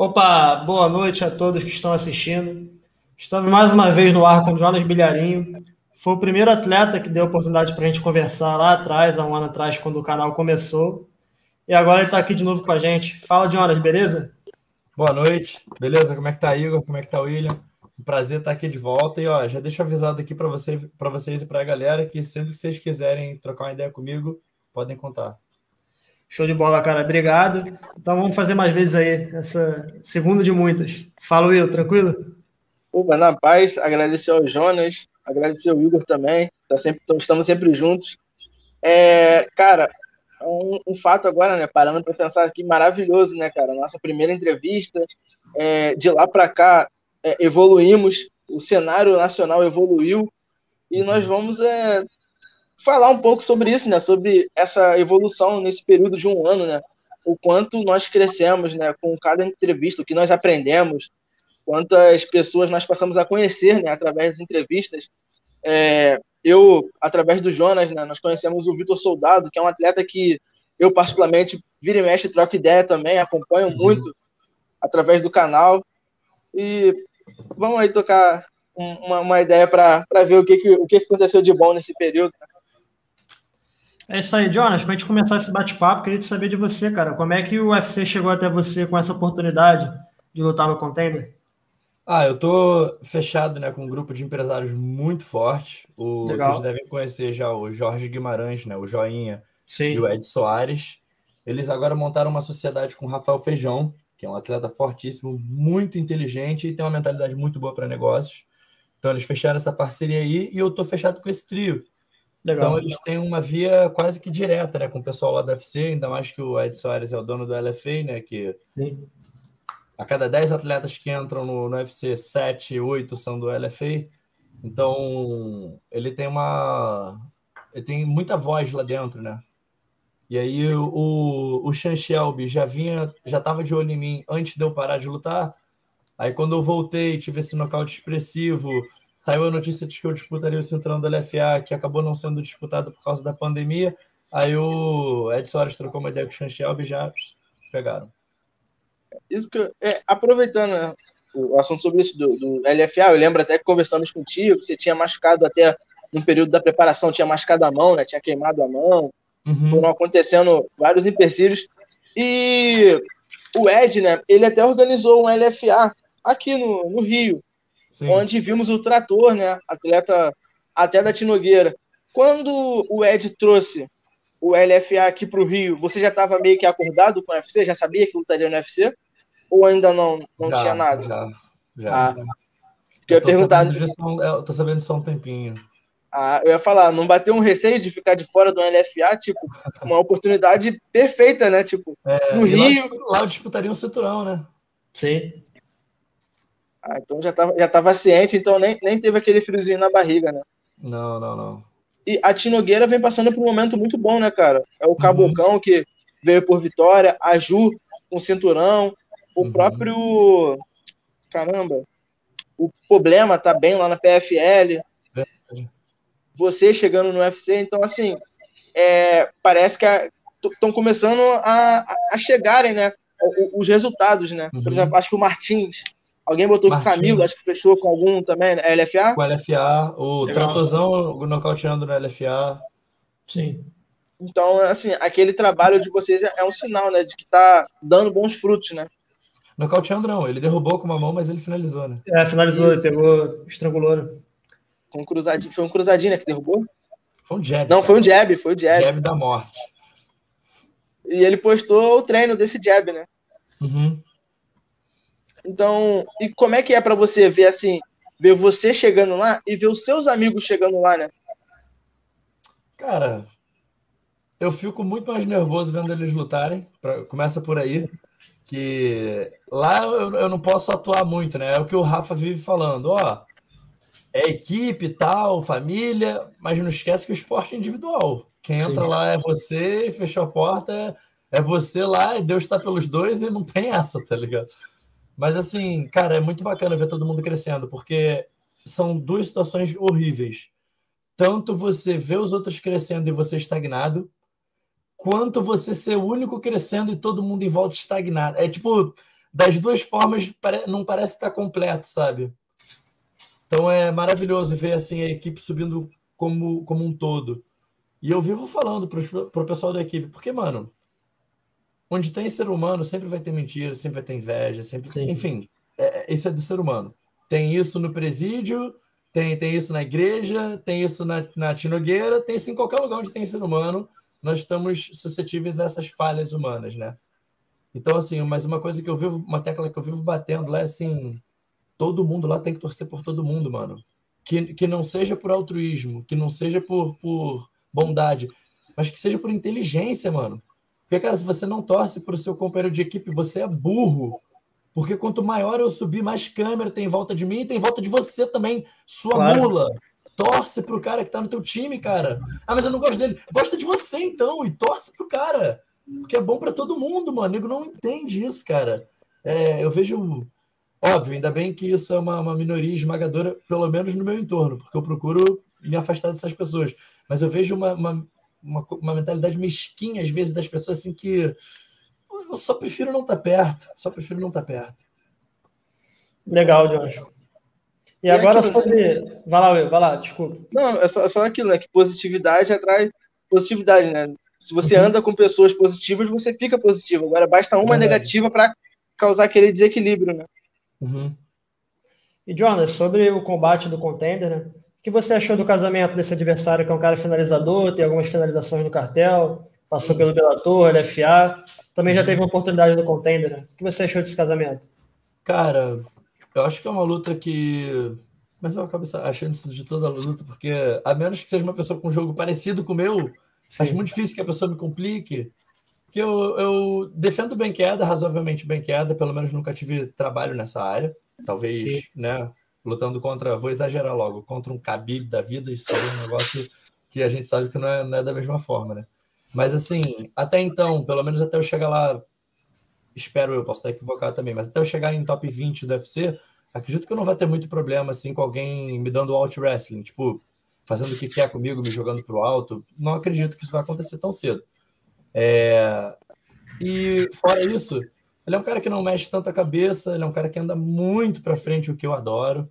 Opa, boa noite a todos que estão assistindo. Estamos mais uma vez no ar com o Jonas Bilharinho. Foi o primeiro atleta que deu oportunidade para a gente conversar lá atrás, há um ano atrás, quando o canal começou. E agora ele está aqui de novo com a gente. Fala, Jonas, beleza? Boa noite, beleza? Como é que tá, Igor? Como é que tá, William? Um prazer estar aqui de volta. E ó, já deixo avisado aqui para você, vocês e para a galera que sempre que vocês quiserem trocar uma ideia comigo, podem contar. Show de bola, cara. Obrigado. Então vamos fazer mais vezes aí, essa segunda de muitas. Fala, Will, tranquilo? Opa, na paz, agradecer ao Jonas, agradecer ao Igor também, tá sempre, estamos sempre juntos. É, cara, um, um, fato agora, né, parando para pensar aqui, maravilhoso, né, cara, nossa primeira entrevista, é, de lá para cá, é, evoluímos, o cenário nacional evoluiu, e nós vamos é, falar um pouco sobre isso, né? Sobre essa evolução nesse período de um ano, né? O quanto nós crescemos, né? Com cada entrevista, o que nós aprendemos, quantas pessoas nós passamos a conhecer, né? Através das entrevistas. É, eu, através do Jonas, né? Nós conhecemos o Vitor Soldado, que é um atleta que eu particularmente vira e mexe, troco ideia também, acompanho uhum. muito através do canal. E vamos aí tocar uma, uma ideia para ver o que, que, o que aconteceu de bom nesse período. Né? É isso aí, Jonas. Para a gente começar esse bate-papo, queria saber de você, cara. Como é que o UFC chegou até você com essa oportunidade de lutar no contender? Ah, eu tô fechado, né, com um grupo de empresários muito forte. O, vocês devem conhecer já o Jorge Guimarães, né, o Joinha Sim. e o Ed Soares. Eles agora montaram uma sociedade com o Rafael Feijão, que é um atleta fortíssimo, muito inteligente e tem uma mentalidade muito boa para negócios. Então eles fecharam essa parceria aí e eu tô fechado com esse trio. Legal. Então eles têm uma via quase que direta, né, com o pessoal lá do UFC, ainda mais que o Ed Soares é o dono do LFA, né, que Sim. a cada 10 atletas que entram no, no UFC, 7, 8 são do LFA. Então, ele tem uma ele tem muita voz lá dentro, né? E aí o, o Sean Shelby já vinha, já estava de olho em mim antes de eu parar de lutar. Aí quando eu voltei, tive esse nocaute expressivo, Saiu a notícia de que eu disputaria o cinturão do LFA, que acabou não sendo disputado por causa da pandemia. Aí o Ed Soares trocou uma ideia com o Shelby e já pegaram. Isso que é, aproveitando né, o assunto sobre isso do, do, LFA, eu lembro até que conversamos contigo, que você tinha machucado até no período da preparação, tinha machucado a mão, né? Tinha queimado a mão. Uhum. Foram acontecendo vários empecilhos. E o Ed, né? Ele até organizou um LFA aqui no, no Rio. Sim. onde vimos o trator, né? Atleta até da Tinogueira. Quando o Ed trouxe o LFA aqui para o Rio, você já estava meio que acordado com o UFC? Já sabia que lutaria no UFC? Ou ainda não, não já, tinha nada? Já, já. Ah, eu ia perguntar. Sabendo eu tô sabendo só um tempinho. Ah, eu ia falar, não bateu um receio de ficar de fora do LFA, tipo, uma oportunidade perfeita, né? Tipo, é, no Rio. Lá, lá eu disputaria um cinturão, né? Sim. Ah, então já estava já tava ciente, então nem, nem teve aquele friozinho na barriga, né? Não, não, não. E a Tinogueira vem passando por um momento muito bom, né, cara? É o Cabocão uhum. que veio por vitória, a Ju com cinturão, o uhum. próprio. Caramba, o problema tá bem lá na PFL. Verdade. Você chegando no UFC, então, assim, é, parece que estão começando a, a, chegarem, né? Os resultados, né? Uhum. Por exemplo, acho que o Martins Alguém botou Martins. o Camilo, acho que fechou com algum também, né? LFA? Com LFA, o Legal. Tratozão nocauteando no LFA. Sim. Então, assim, aquele trabalho de vocês é, é um sinal, né? De que tá dando bons frutos, né? Nocauteando não, ele derrubou com uma mão, mas ele finalizou, né? É, finalizou, Isso. ele pegou, estrangulou. Né? Com um cruzadinho, foi um cruzadinho, né, que derrubou? Foi um jab. Não, cara. foi um jab, foi um jab. Jab da morte. E ele postou o treino desse jab, né? Uhum. Então, e como é que é para você ver assim, ver você chegando lá e ver os seus amigos chegando lá, né? Cara, eu fico muito mais nervoso vendo eles lutarem. Pra, começa por aí. Que lá eu, eu, não posso atuar muito, né? É o que o Rafa vive falando. Ó, é equipe, tal, família, mas não esquece que o esporte é individual. Quem entra Sim. lá é você, fechou a porta, é, é você lá e Deus está pelos dois e não tem essa, tá ligado? Mas assim, cara, é muito bacana ver todo mundo crescendo, porque são duas situações horríveis. Tanto você ver os outros crescendo e você estagnado, quanto você ser o único crescendo e todo mundo em volta estagnado. É tipo, das duas formas não parece estar completo, sabe? Então é maravilhoso ver assim a equipe subindo como, como um todo. E eu vivo falando para o pessoal da equipe, porque, mano, onde tem ser humano, sempre vai ter mentira, sempre vai ter inveja, sempre. Sim. Enfim, é, é, isso é do ser humano. Tem isso no presídio, tem, tem isso na igreja, tem isso na, na tinogueira, tem isso em qualquer lugar onde tem ser humano. Nós estamos suscetíveis a essas falhas humanas, né? Então, assim, mas uma coisa que eu vivo, uma tecla que eu vivo batendo lá é assim: todo mundo lá tem que torcer por todo mundo, mano. Que, que não seja por altruísmo, que não seja por, por bondade, mas que seja por inteligência, mano. Porque, cara, se você não torce para o seu companheiro de equipe, você é burro. Porque quanto maior eu subir, mais câmera tem em volta de mim e tem em volta de você também, sua claro. mula. Torce pro cara que tá no teu time, cara. Ah, mas eu não gosto dele. Gosta de você, então, e torce pro cara. Porque é bom para todo mundo, mano. O nego não entende isso, cara. É, eu vejo. Óbvio, ainda bem que isso é uma, uma minoria esmagadora, pelo menos no meu entorno, porque eu procuro me afastar dessas pessoas. Mas eu vejo uma, uma uma, uma mentalidade mesquinha, às vezes, das pessoas assim que eu só prefiro não estar tá perto, só prefiro não estar tá perto. Legal, Josh. E, e agora aquilo, sobre. Vai lá, vai lá, desculpa. Não, é só, é só aquilo, né? Que positividade atrai positividade, né? Se você uhum. anda com pessoas positivas, você fica positivo. Agora basta uma é negativa para causar aquele desequilíbrio, né? Uhum. E Jonas, sobre o combate do contender, né? O que você achou do casamento desse adversário, que é um cara finalizador, tem algumas finalizações no cartel, passou pelo Bellator, LFA, também já teve uma oportunidade no Contender. Né? O que você achou desse casamento? Cara, eu acho que é uma luta que. Mas eu acabo achando isso de toda a luta, porque a menos que seja uma pessoa com um jogo parecido com o meu, Sim. acho muito difícil que a pessoa me complique. Porque eu, eu defendo bem queda, razoavelmente bem queda, pelo menos nunca tive trabalho nessa área. Talvez, Sim. né? Lutando contra, vou exagerar logo, contra um Khabib da vida, isso é um negócio que a gente sabe que não é, não é da mesma forma, né? Mas assim, até então, pelo menos até eu chegar lá, espero eu, posso estar equivocado também, mas até eu chegar em top 20 do UFC, acredito que eu não vai ter muito problema assim com alguém me dando out wrestling, tipo, fazendo o que quer comigo, me jogando pro alto. Não acredito que isso vai acontecer tão cedo. É... E fora isso, ele é um cara que não mexe tanta cabeça, ele é um cara que anda muito para frente, o que eu adoro.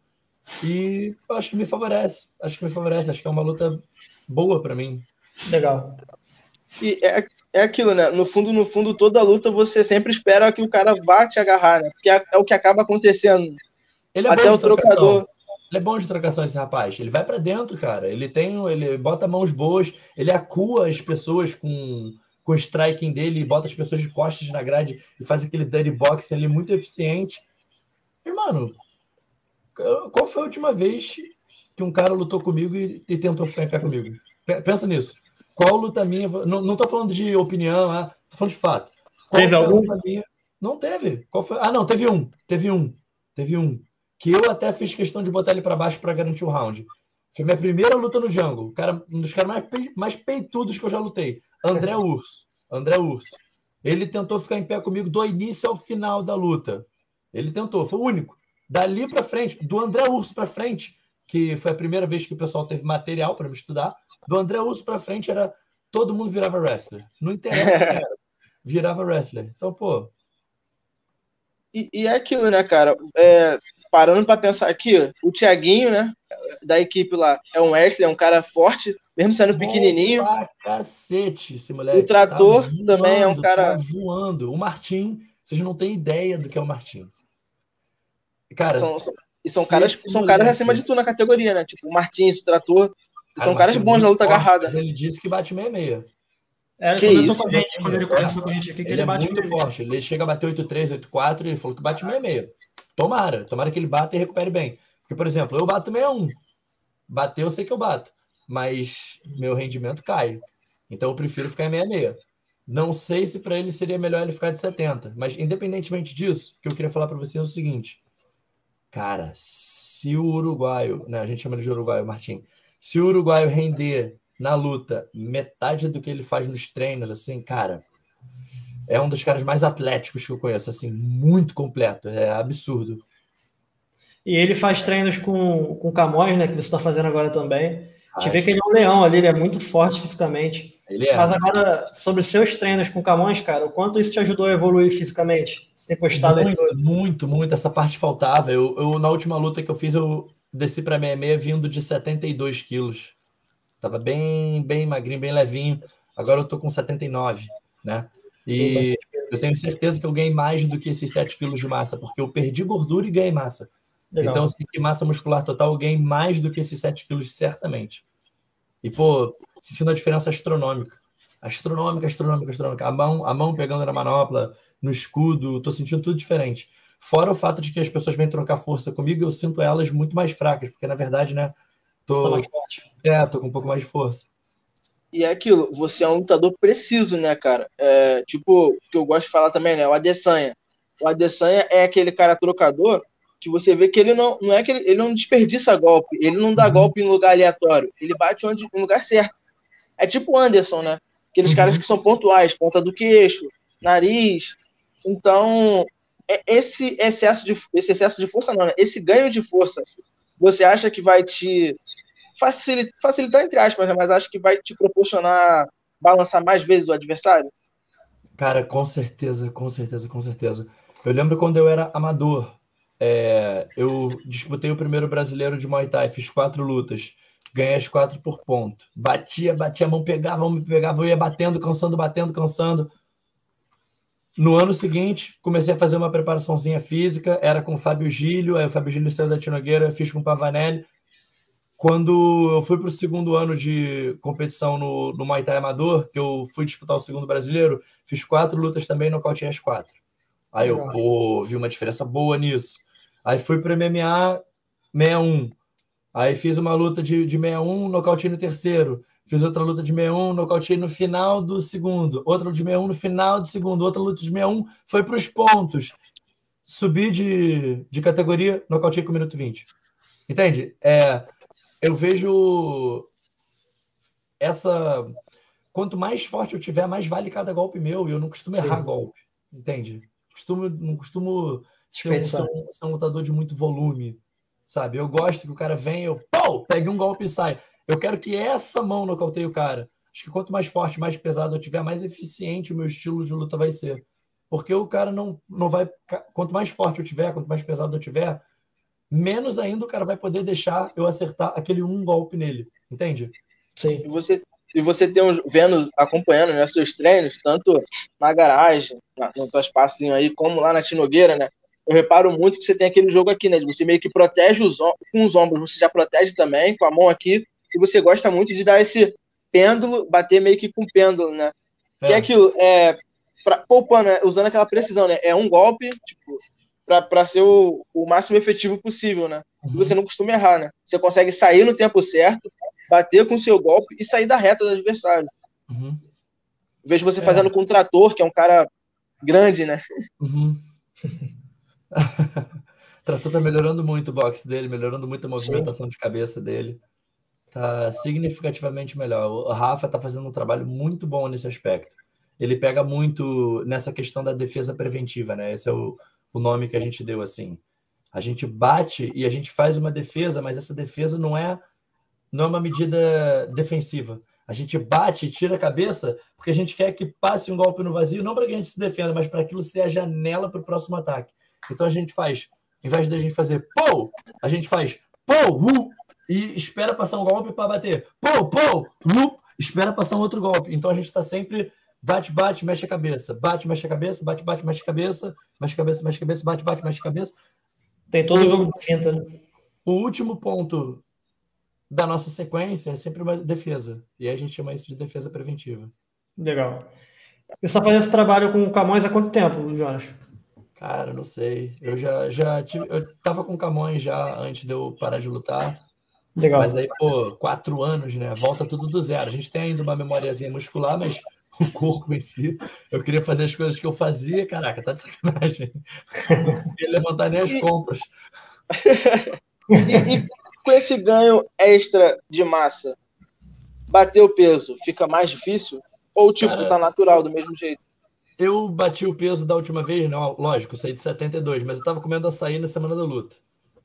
E acho que me favorece. Acho que me favorece. Acho que é uma luta boa para mim. Legal. E é, é aquilo, né? No fundo, no fundo, toda luta você sempre espera que o cara vá te agarrar, né? Porque é, é o que acaba acontecendo. Ele é Até o trocador. Ele é bom de trocação, esse rapaz. Ele vai para dentro, cara. Ele tem, ele bota mãos boas, ele acua as pessoas com, com o striking dele, bota as pessoas de costas na grade e faz aquele dirty boxing ali muito eficiente. E, mano, qual foi a última vez que um cara lutou comigo e, e tentou ficar em pé comigo? Pensa nisso. Qual luta minha? Não, não tô falando de opinião, ah, tô falando de fato. Qual teve algum? Minha? Não teve. Qual foi? Ah, não, teve um. Teve um. Teve um. Que eu até fiz questão de botar ele para baixo para garantir o round. Foi minha primeira luta no jungle. Cara, um dos caras mais, mais peitudos que eu já lutei. André Urso. André Urso. Ele tentou ficar em pé comigo do início ao final da luta. Ele tentou, foi o único. Dali para frente, do André Urso para frente, que foi a primeira vez que o pessoal teve material para me estudar, do André Urso para frente era todo mundo virava wrestler. Não interessa, cara. Virava wrestler. Então, pô. E, e é aquilo, né, cara? É, parando para pensar aqui, o Tiaguinho, né, da equipe lá, é um wrestler, é um cara forte, mesmo sendo Bom pequenininho. Pra cacete, esse moleque. O trator tá voando, também é um cara. Tá voando. O Martim, vocês não têm ideia do que é o Martim. Cara, são, são, e são caras, são caras acima de tu na categoria, né? Tipo, o Martins, o Trator. São caras bons na luta agarrada. Ele disse que bate 66. É, que isso? Gente, quando ele conversa com a gente aqui, ele, ele é bate muito forte. Ele chega a bater 8-3, 8-4 e ele falou que bate 66. Tomara, tomara que ele bata e recupere bem. Porque, por exemplo, eu bato 61. Bater eu sei que eu bato, mas meu rendimento cai. Então eu prefiro ficar em 66. Não sei se para ele seria melhor ele ficar de 70, mas independentemente disso, o que eu queria falar para você é o seguinte: Cara, se o uruguaio, né, a gente chama ele de uruguaio, Martim, se o uruguaio render na luta metade do que ele faz nos treinos, assim, cara, é um dos caras mais atléticos que eu conheço, assim, muito completo, é absurdo. E ele faz treinos com, com Camões, né, que você está fazendo agora também. Te vê que ele é um leão ali, ele é muito forte fisicamente. Ele é. Mas agora, sobre seus treinos com Camões, cara, o quanto isso te ajudou a evoluir fisicamente? Sem postado Muito, muito, muito. Essa parte faltava. Eu, eu, na última luta que eu fiz, eu desci para 66 vindo de 72 quilos. Tava bem, bem magrinho, bem levinho. Agora eu tô com 79, né? E eu tenho certeza que eu ganhei mais do que esses 7 quilos de massa, porque eu perdi gordura e ganhei massa. Legal. Então, assim, que massa muscular total, eu ganhei mais do que esses 7 quilos, certamente. E, pô, sentindo a diferença astronômica. Astronômica, astronômica, astronômica. A mão, a mão pegando na manopla, no escudo, tô sentindo tudo diferente. Fora o fato de que as pessoas vêm trocar força comigo, eu sinto elas muito mais fracas, porque na verdade, né, tô, tá é, tô com um pouco mais de força. E é aquilo, você é um lutador preciso, né, cara? É, tipo, que eu gosto de falar também, né? O Adesanya. O Adesanya é aquele cara trocador que você vê que ele não, não é que ele, ele não desperdiça golpe, ele não dá uhum. golpe em lugar aleatório, ele bate onde, no lugar certo. É tipo o Anderson, né? Aqueles uhum. caras que são pontuais, ponta do queixo, nariz. Então, é, esse excesso de esse excesso de força não, né? Esse ganho de força, você acha que vai te facilitar, facilitar entre aspas, né? mas acha que vai te proporcionar balançar mais vezes o adversário? Cara, com certeza, com certeza, com certeza. Eu lembro quando eu era amador, é, eu disputei o primeiro brasileiro de Muay Thai, fiz quatro lutas, ganhei as quatro por ponto. Batia, batia a mão, pegava, me pegava, eu ia batendo, cansando, batendo, cansando. No ano seguinte, comecei a fazer uma preparaçãozinha física, era com o Fábio Gílio, aí o Fábio Gílio saiu da Tinogueira, fiz com o Pavanelli. Quando eu fui para o segundo ano de competição no, no Muay Thai Amador, que eu fui disputar o segundo brasileiro, fiz quatro lutas também, nocauteei as quatro. Aí eu, pô, vi uma diferença boa nisso. Aí fui para MMA 61. Aí fiz uma luta de, de 61, nocautei no terceiro. Fiz outra luta de 61, nocautei no final do segundo. Outra luta de 61 no final do segundo. Outra luta de 61 foi para os pontos. Subi de, de categoria, nocautei com o minuto 20. Entende? É, eu vejo essa. Quanto mais forte eu tiver, mais vale cada golpe meu. E eu não costumo Sim. errar golpe. Entende? Costumo, não costumo um, ser, um, ser um lutador de muito volume. Sabe? Eu gosto que o cara venha, eu pau, pegue um golpe e sai. Eu quero que essa mão nocauteie o cara. Acho que quanto mais forte, mais pesado eu tiver, mais eficiente o meu estilo de luta vai ser. Porque o cara não, não vai. Quanto mais forte eu tiver, quanto mais pesado eu tiver, menos ainda o cara vai poder deixar eu acertar aquele um golpe nele. Entende? Sim. E você, e você tem uns, vendo, acompanhando né, seus treinos, tanto na garagem, na, no teu espacinho aí, como lá na Tinogueira, né? Eu reparo muito que você tem aquele jogo aqui, né? De você meio que protege os, com os ombros, você já protege também, com a mão aqui, e você gosta muito de dar esse pêndulo, bater meio que com pêndulo, né? É. E aquilo, é, pra, poupando, né? usando aquela precisão, né? É um golpe, tipo, para ser o, o máximo efetivo possível, né? Uhum. E você não costuma errar, né? Você consegue sair no tempo certo, bater com o seu golpe e sair da reta do adversário. Uhum. Vejo você é. fazendo com o trator, que é um cara grande, né? Uhum. o trator tá melhorando muito o boxe dele, melhorando muito a movimentação Sim. de cabeça dele tá significativamente melhor. O Rafa tá fazendo um trabalho muito bom nesse aspecto. Ele pega muito nessa questão da defesa preventiva, né? Esse é o, o nome que a gente deu assim. A gente bate e a gente faz uma defesa, mas essa defesa não é não é uma medida defensiva. A gente bate e tira a cabeça porque a gente quer que passe um golpe no vazio, não para que a gente se defenda, mas para aquilo ser a janela para o próximo ataque. Então a gente faz, em vez de a gente fazer pou, a gente faz pou, uh, e espera passar um golpe para bater. Pô, pô, lup, espera passar um outro golpe. Então a gente está sempre bate, bate, mexe a cabeça, bate, mexe a cabeça, bate, bate, mexe a cabeça, mexe a cabeça, mexe a cabeça, bate, bate, mexe a cabeça. Tem todo o jogo de finta, né? O último ponto da nossa sequência é sempre uma defesa. E aí a gente chama isso de defesa preventiva. Legal. Você está fazendo esse trabalho com o Camões há quanto tempo, Jonas? Cara, não sei. Eu já, já tive. Eu tava com o Camões já antes de eu parar de lutar. Legal. Mas aí, pô, quatro anos, né? Volta tudo do zero. A gente tem ainda uma memóriazinha muscular, mas o corpo em si, eu queria fazer as coisas que eu fazia, caraca, tá de sacanagem. Não queria levantar nem as compras. e, e, com esse ganho extra de massa, bater o peso fica mais difícil? Ou, tipo, Cara, tá natural do mesmo jeito? Eu bati o peso da última vez, não, lógico, saí de 72, mas eu tava comendo açaí na semana da luta.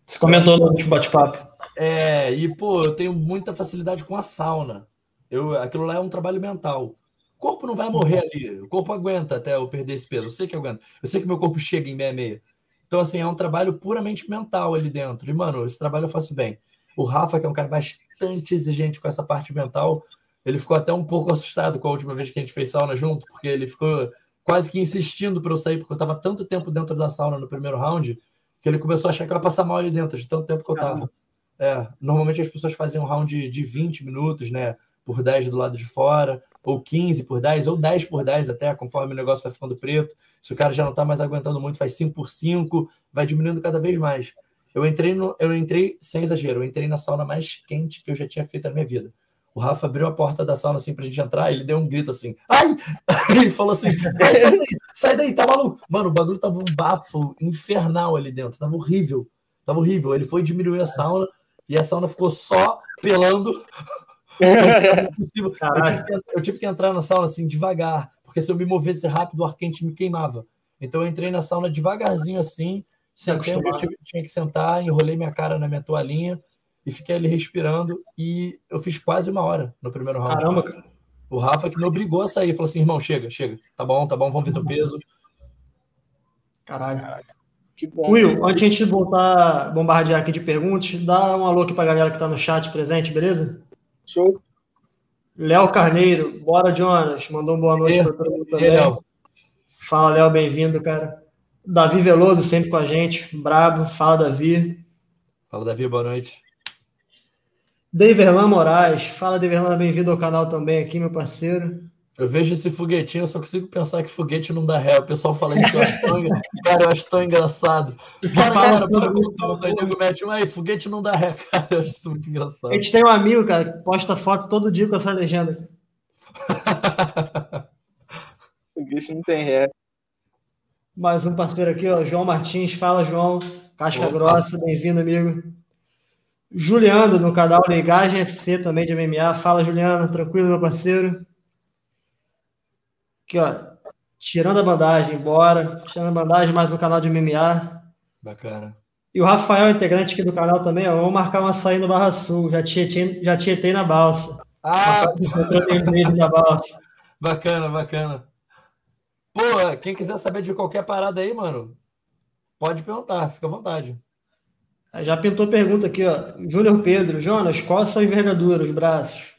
Você comentou no último bate-papo. É, e pô, eu tenho muita facilidade com a sauna. Eu, aquilo lá é um trabalho mental. O corpo não vai morrer ali. O corpo aguenta até eu perder esse peso. Eu sei que aguenta. Eu sei que meu corpo chega em meia meia. Então, assim, é um trabalho puramente mental ali dentro. E, mano, esse trabalho eu faço bem. O Rafa, que é um cara bastante exigente com essa parte mental, ele ficou até um pouco assustado com a última vez que a gente fez sauna junto, porque ele ficou quase que insistindo para eu sair, porque eu estava tanto tempo dentro da sauna no primeiro round, que ele começou a achar que eu ia passar mal ali dentro, de tanto tempo que eu estava. É, normalmente as pessoas faziam um round de 20 minutos, né? Por 10 do lado de fora, ou 15 por 10, ou 10 por 10 até, conforme o negócio vai ficando preto. Se o cara já não está mais aguentando muito, faz 5 por 5, vai diminuindo cada vez mais. Eu entrei, no, eu entrei, sem exagero, eu entrei na sauna mais quente que eu já tinha feito na minha vida. O Rafa abriu a porta da sauna assim pra gente entrar, ele deu um grito assim, ai! Ele falou assim: sai, sai, daí, sai daí, tá maluco? Mano, o bagulho tava um bafo infernal ali dentro, tava horrível, tava horrível. Ele foi diminuir a sauna e a sauna ficou só pelando. eu, tive que, eu tive que entrar na sauna assim devagar, porque se eu me movesse rápido, o ar quente me queimava. Então eu entrei na sauna devagarzinho assim, sentei eu tive, tinha que sentar, enrolei minha cara na minha toalhinha e fiquei ali respirando. E eu fiz quase uma hora no primeiro round. Caramba, cara. O Rafa que me obrigou a sair, falou assim: irmão, chega, chega. Tá bom, tá bom, vamos ver teu peso. Caralho. Que bom. Will, antes de a gente voltar a bombardear aqui de perguntas, dá um alô aqui pra galera que tá no chat presente, beleza? Show. Léo Carneiro, bora, Jonas. Mandou uma boa noite para todo mundo também. Léo. Fala, Léo, bem-vindo, cara. Davi Veloso, sempre com a gente. Brabo. Fala, Davi. Fala, Davi, boa noite. Deiverlan Moraes. Fala, Deiverlan, bem-vindo ao canal também aqui, meu parceiro. Eu vejo esse foguetinho, eu só consigo pensar que foguete não dá ré. O pessoal fala isso, eu acho tão, cara, eu acho tão engraçado. Para, cara, para com tudo. Aí nego mete, aí, foguete não dá ré, cara. Eu acho isso muito engraçado. A gente tem um amigo, cara, que posta foto todo dia com essa legenda. foguete não tem ré. Mais um parceiro aqui, ó, João Martins. Fala, João. Casca Opa. grossa, bem-vindo, amigo. Juliano, no canal Ligagem FC também de MMA. Fala, Juliano, tranquilo, meu parceiro? Aqui, ó. Tirando a bandagem, bora. Tirando a bandagem, mais um canal de MMA. Bacana. E o Rafael, integrante aqui do canal também, ó. Vamos marcar uma saída no Barra Sul. Já tietei, já tietei na balsa. Ah! na balsa. Bacana, bacana. Pô, quem quiser saber de qualquer parada aí, mano, pode perguntar, fica à vontade. Já pintou pergunta aqui, ó. Júnior Pedro, Jonas, qual a sua envergadura, os braços?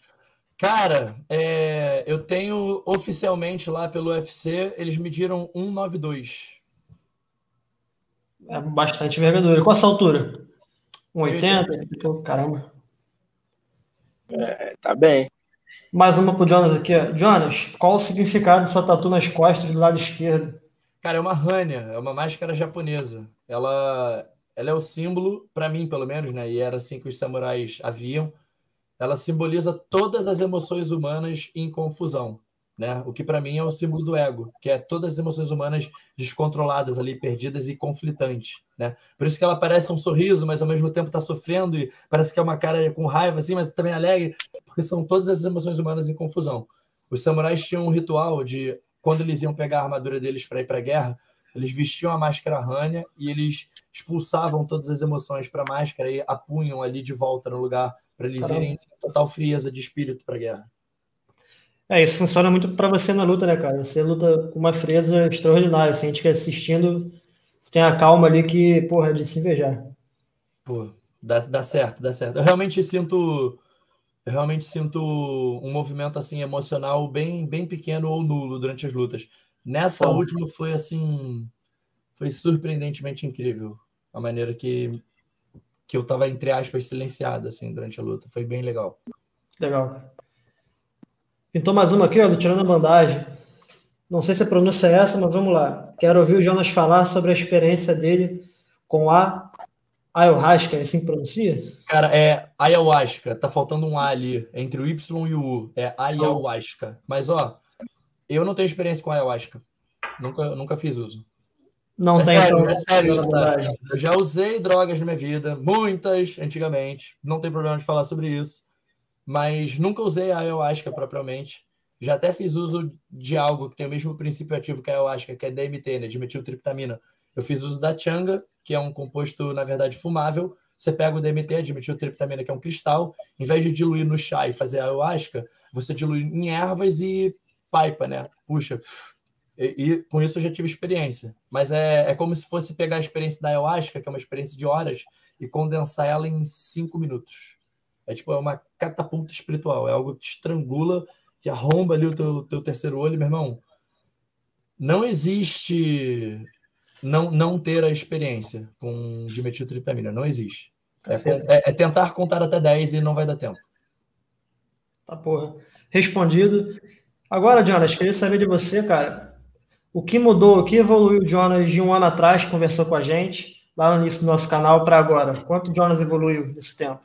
Cara, é, eu tenho oficialmente lá pelo UFC, eles mediram 192. É bastante envergadura. Qual a sua altura? 1,80? Caramba. É, tá bem. Mais uma pro Jonas aqui. Ó. Jonas, qual o significado dessa tatu nas costas do lado esquerdo? Cara, é uma Hanya, é uma máscara japonesa. Ela ela é o símbolo, para mim pelo menos, né? E era assim que os samurais haviam. Ela simboliza todas as emoções humanas em confusão, né? O que para mim é o símbolo do ego, que é todas as emoções humanas descontroladas ali, perdidas e conflitantes, né? Por isso que ela parece um sorriso, mas ao mesmo tempo está sofrendo e parece que é uma cara com raiva assim, mas também alegre, porque são todas as emoções humanas em confusão. Os samurais tinham um ritual de quando eles iam pegar a armadura deles para ir para a guerra, eles vestiam a máscara Rania e eles expulsavam todas as emoções para a máscara e apunham ali de volta no lugar para eles Caramba. irem em total frieza de espírito para a guerra. É, isso funciona muito para você na luta, né, cara? Você luta com uma frieza extraordinária. Assim, a gente que assistindo, você tem a calma ali que, porra, é de se invejar. Pô, dá, dá certo, dá certo. Eu realmente sinto. Eu realmente sinto um movimento assim emocional bem, bem pequeno ou nulo durante as lutas. Nessa Pô. última foi assim, foi surpreendentemente incrível a maneira que que eu tava entre aspas silenciado assim durante a luta. Foi bem legal. Legal. Pintou mais uma aqui, ó, do Tirando a Bandagem. Não sei se a pronúncia é essa, mas vamos lá. Quero ouvir o Jonas falar sobre a experiência dele com a ayahuasca, é assim que pronuncia? Cara, é ayahuasca. Tá faltando um A ali, entre o Y e o U. É ayahuasca. Mas, ó, eu não tenho experiência com ayahuasca. Nunca, nunca fiz uso. Não é tem sério, é sério isso, tá? Eu já usei drogas na minha vida, muitas antigamente. Não tem problema de falar sobre isso. Mas nunca usei a ayahuasca propriamente. Já até fiz uso de algo que tem o mesmo princípio ativo que a ayahuasca, que é DMT, né, de metiltriptamina. Eu fiz uso da changa, que é um composto, na verdade, fumável. Você pega o DMT, a dimetiltriptamina, que é um cristal, em vez de diluir no chá e fazer a ayahuasca, você dilui em ervas e pipa, né? Puxa. E, e, com isso eu já tive experiência. Mas é, é como se fosse pegar a experiência da ayahuasca, que é uma experiência de horas, e condensar ela em cinco minutos. É tipo, é uma catapulta espiritual, é algo que te estrangula, que arromba ali o teu, teu terceiro olho, meu irmão. Não existe não, não ter a experiência com dimetiltriptamina, não existe. É, é, é, tentar contar até 10 e não vai dar tempo. Tá, porra. Respondido. Agora, Jonas, queria saber de você, cara. O que mudou, o que evoluiu o Jonas de um ano atrás, conversou com a gente, lá no início do nosso canal, para agora? Quanto o Jonas evoluiu nesse tempo?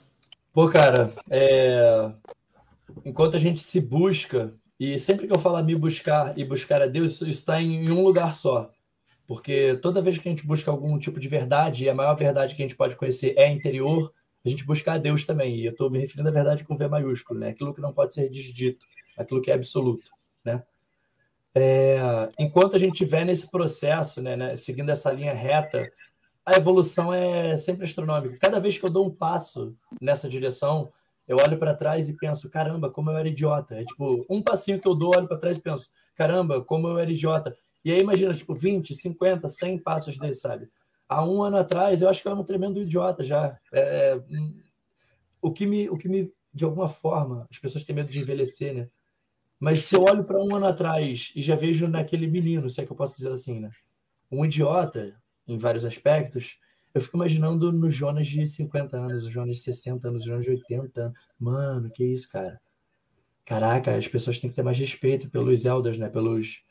Pô, cara, é... enquanto a gente se busca, e sempre que eu falo me buscar e buscar a Deus, isso está em um lugar só. Porque toda vez que a gente busca algum tipo de verdade, e a maior verdade que a gente pode conhecer é interior, a gente busca a Deus também. E eu estou me referindo à verdade com V maiúsculo, né? Aquilo que não pode ser desdito, aquilo que é absoluto, né? É, enquanto a gente estiver nesse processo, né, né, seguindo essa linha reta, a evolução é sempre astronômica. Cada vez que eu dou um passo nessa direção, eu olho para trás e penso, caramba, como eu era idiota. É tipo, um passinho que eu dou, olho para trás e penso, caramba, como eu era idiota. E aí imagina, tipo, 20, 50, 100 passos desse, sabe? Há um ano atrás, eu acho que eu era um tremendo idiota já. É, é hum, o, que me, o que me, de alguma forma, as pessoas têm medo de envelhecer, né? Mas se eu olho para um ano atrás e já vejo naquele menino, se é que eu posso dizer assim, né? Um idiota, em vários aspectos, eu fico imaginando no Jonas de 50 anos, o Jonas de 60 anos, o Jonas de 80 anos. Mano, que isso, cara? Caraca, as pessoas têm que ter mais respeito pelos elders, né? Pelos,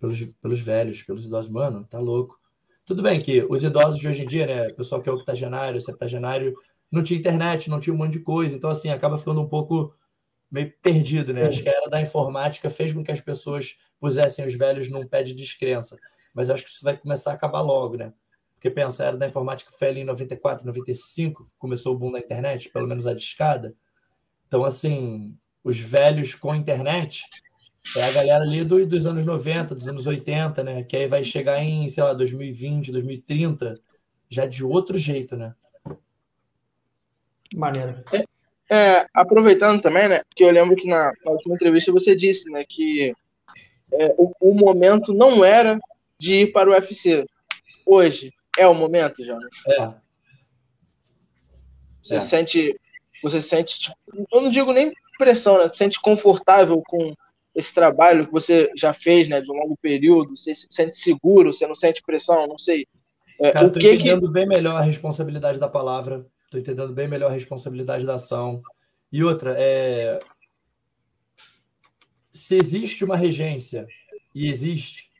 pelos, pelos velhos, pelos idosos. Mano, tá louco. Tudo bem que os idosos de hoje em dia, né? Pessoal que é octogenário, septagenário, não tinha internet, não tinha um monte de coisa. Então, assim, acaba ficando um pouco meio perdido, né? Acho que a era da informática fez com que as pessoas pusessem os velhos num pé de descrença. Mas acho que isso vai começar a acabar logo, né? Porque pensa, a era da informática foi ali em 94, 95, começou o boom da internet, pelo menos a discada. Então, assim, os velhos com internet é a galera ali do, dos anos 90, dos anos 80, né? Que aí vai chegar em, sei lá, 2020, 2030, já de outro jeito, né? Maneiro. É, é, aproveitando também, né? Porque eu lembro que na, na última entrevista você disse, né, que é, o, o, momento não era de ir para o UFC. Hoje é o momento, Jonas? É. Você é. sente. Você sente. Tipo, eu não digo nem pressão, né? Você sente confortável com esse trabalho que você já fez, né, de um longo período, você se sente seguro, você não sente pressão, não sei. É, Cara, o tô que entendendo que... bem melhor a responsabilidade da palavra, tô entendendo bem melhor a responsabilidade da ação. E outra, é... se existe uma regência, e existe,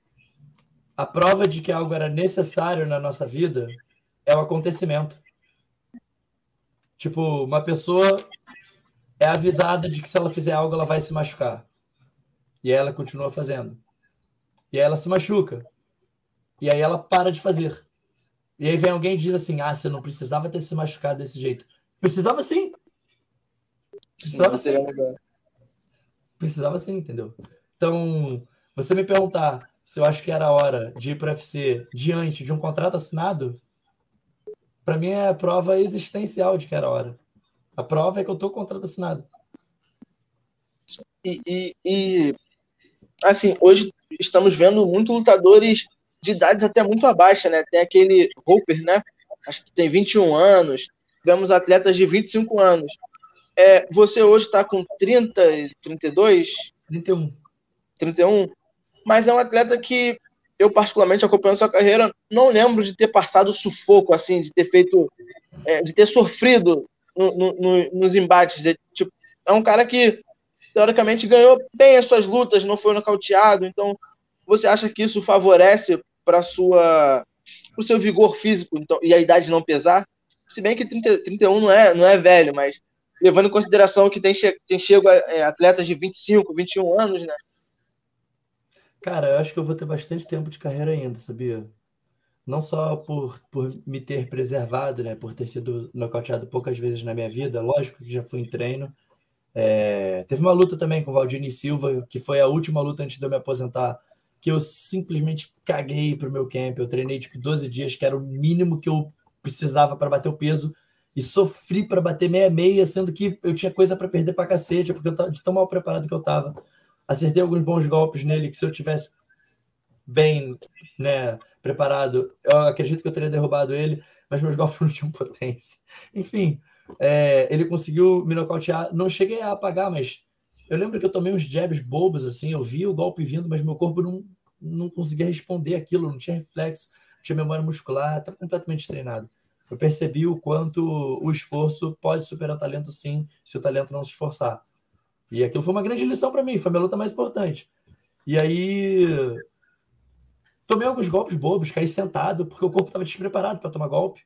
a prova de que algo era necessário na nossa vida é o acontecimento. Tipo, uma pessoa é avisada de que se ela fizer algo, ela vai se machucar. E ela continua fazendo. E aí ela se machuca. E aí ela para de fazer. E aí vem alguém e diz assim: Ah, você não precisava ter se machucado desse jeito. Precisava sim. Precisava sim. Precisava sim, entendeu? Então, você me perguntar se eu acho que era a hora de ir para o UFC diante de um contrato assinado, para mim é a prova existencial de que era a hora. A prova é que eu estou com o contrato assinado. E, e, e assim, hoje estamos vendo muitos lutadores de idades até muito abaixo, né? Tem aquele Hooper, né? Acho que tem 21 anos. Vemos atletas de 25 anos. É, você hoje está com 30, 32? 31. 31? Mas é um atleta que eu, particularmente, acompanhando sua carreira, não lembro de ter passado sufoco, assim, de ter feito. É, de ter sofrido no, no, no, nos embates. De, tipo, é um cara que teoricamente ganhou bem as suas lutas, não foi nocauteado. Então, você acha que isso favorece para sua o seu vigor físico então, e a idade não pesar? Se bem que 30, 31 não é, não é velho, mas levando em consideração que tem, tem chego é, atletas de 25, 21 anos, né? Cara, eu acho que eu vou ter bastante tempo de carreira ainda, sabia? Não só por, por me ter preservado, né? Por ter sido nocauteado poucas vezes na minha vida, lógico que já fui em treino, é, teve uma luta também com o Valdini Silva, que foi a última luta antes de eu me aposentar, que eu simplesmente caguei pro meu camp. Eu treinei tipo 12 dias, que era o mínimo que eu precisava para bater o peso. e sofri para bater meia-meia, sendo que eu tinha coisa para perder para cacete, porque eu tava de tão mal preparado que eu tava. Acertei alguns bons golpes nele, que se eu tivesse bem né, preparado, eu acredito que eu teria derrubado ele, mas meus golpes não tinham potência. Enfim, é, ele conseguiu me nocautear. Não cheguei a apagar, mas eu lembro que eu tomei uns jabs bobos, assim, eu vi o golpe vindo, mas meu corpo não, não conseguia responder aquilo, não tinha reflexo, não tinha memória muscular, estava completamente treinado. Eu percebi o quanto o esforço pode superar o talento, sim, se o talento não se esforçar. E aquilo foi uma grande lição para mim, foi a minha luta mais importante. E aí, tomei alguns golpes bobos, caí sentado, porque o corpo estava despreparado para tomar golpe.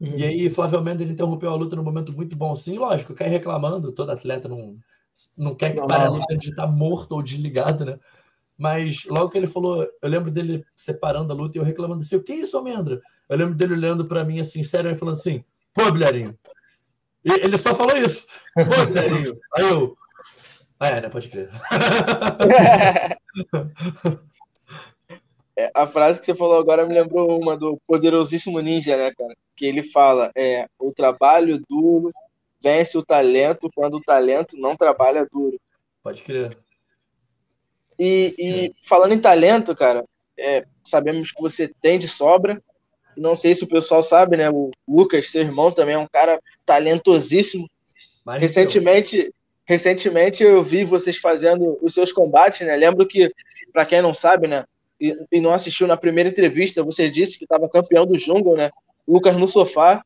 Uhum. E aí, Flávio Mendes interrompeu a luta num momento muito bom, sim, lógico, caí reclamando, todo atleta não, não quer que não, pare a luta de estar morto ou desligado, né? Mas logo que ele falou, eu lembro dele separando a luta e eu reclamando assim: o que é isso, Almendra? Eu lembro dele olhando para mim assim, sério, e falando assim: pô, Bilharinho. E ele só falou isso: pô, Bilharinho. Aí eu. Ah, é, né? Pode crer. É, a frase que você falou agora me lembrou uma do poderosíssimo ninja, né, cara? Que ele fala: é, o trabalho duro vence o talento quando o talento não trabalha duro. Pode crer. E, e falando em talento, cara, é, sabemos que você tem de sobra. Não sei se o pessoal sabe, né? O Lucas, seu irmão, também é um cara talentosíssimo. Mas recentemente, recentemente eu vi vocês fazendo os seus combates, né? Lembro que, para quem não sabe, né? E, e, não assistiu na primeira entrevista, você disse que estava campeão do Jungle, né? Lucas no sofá.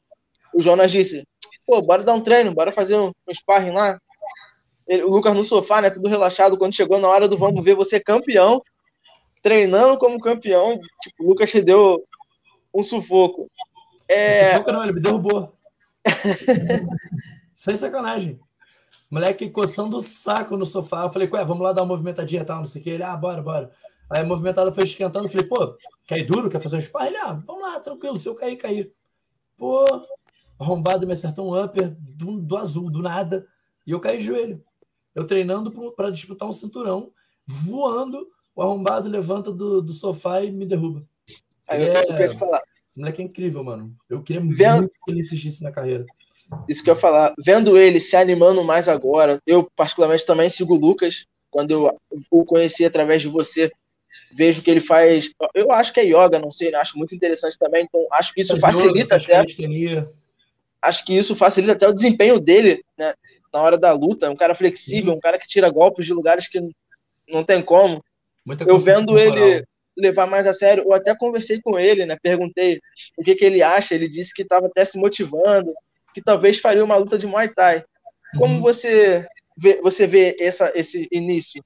O Jonas disse: pô, bora dar um treino, bora fazer um, um sparring lá. Ele, o Lucas no sofá, né? Tudo relaxado. Quando chegou na hora do vamos ver você campeão, treinando como campeão, tipo, o Lucas te deu um sufoco. É... Sufoco não, ele me derrubou. Sem sacanagem. Moleque coçando o saco no sofá. Eu falei, ué, vamos lá dar uma movimentadinha e tal, não sei o que. Ele, ah, bora, bora. Aí a movimentada foi esquentando. Eu falei, pô, quer ir duro? Quer fazer um sparring? Ele, ah, vamos lá, tranquilo. Se eu cair, cair. Pô, arrombado me acertou um upper do, do azul, do nada. E eu caí de joelho. Eu treinando para disputar um cinturão, voando, o arrombado levanta do, do sofá e me derruba. Aí eu, é... eu te falar. Esse moleque é incrível, mano. Eu queria Vendo... muito que ele insistisse na carreira. Isso que eu ia falar. Vendo ele se animando mais agora, eu particularmente também sigo o Lucas. Quando eu o conheci através de você, vejo que ele faz. Eu acho que é yoga, não sei, acho muito interessante também. Então, acho que isso faz facilita yoga, até. Acho que isso facilita até o desempenho dele, né? Na hora da luta. É um cara flexível, um cara que tira golpes de lugares que não tem como. Muita eu vendo ele levar mais a sério, eu até conversei com ele, né? Perguntei o que, que ele acha. Ele disse que estava até se motivando, que talvez faria uma luta de Muay Thai. Como uhum. você vê, você vê essa, esse início?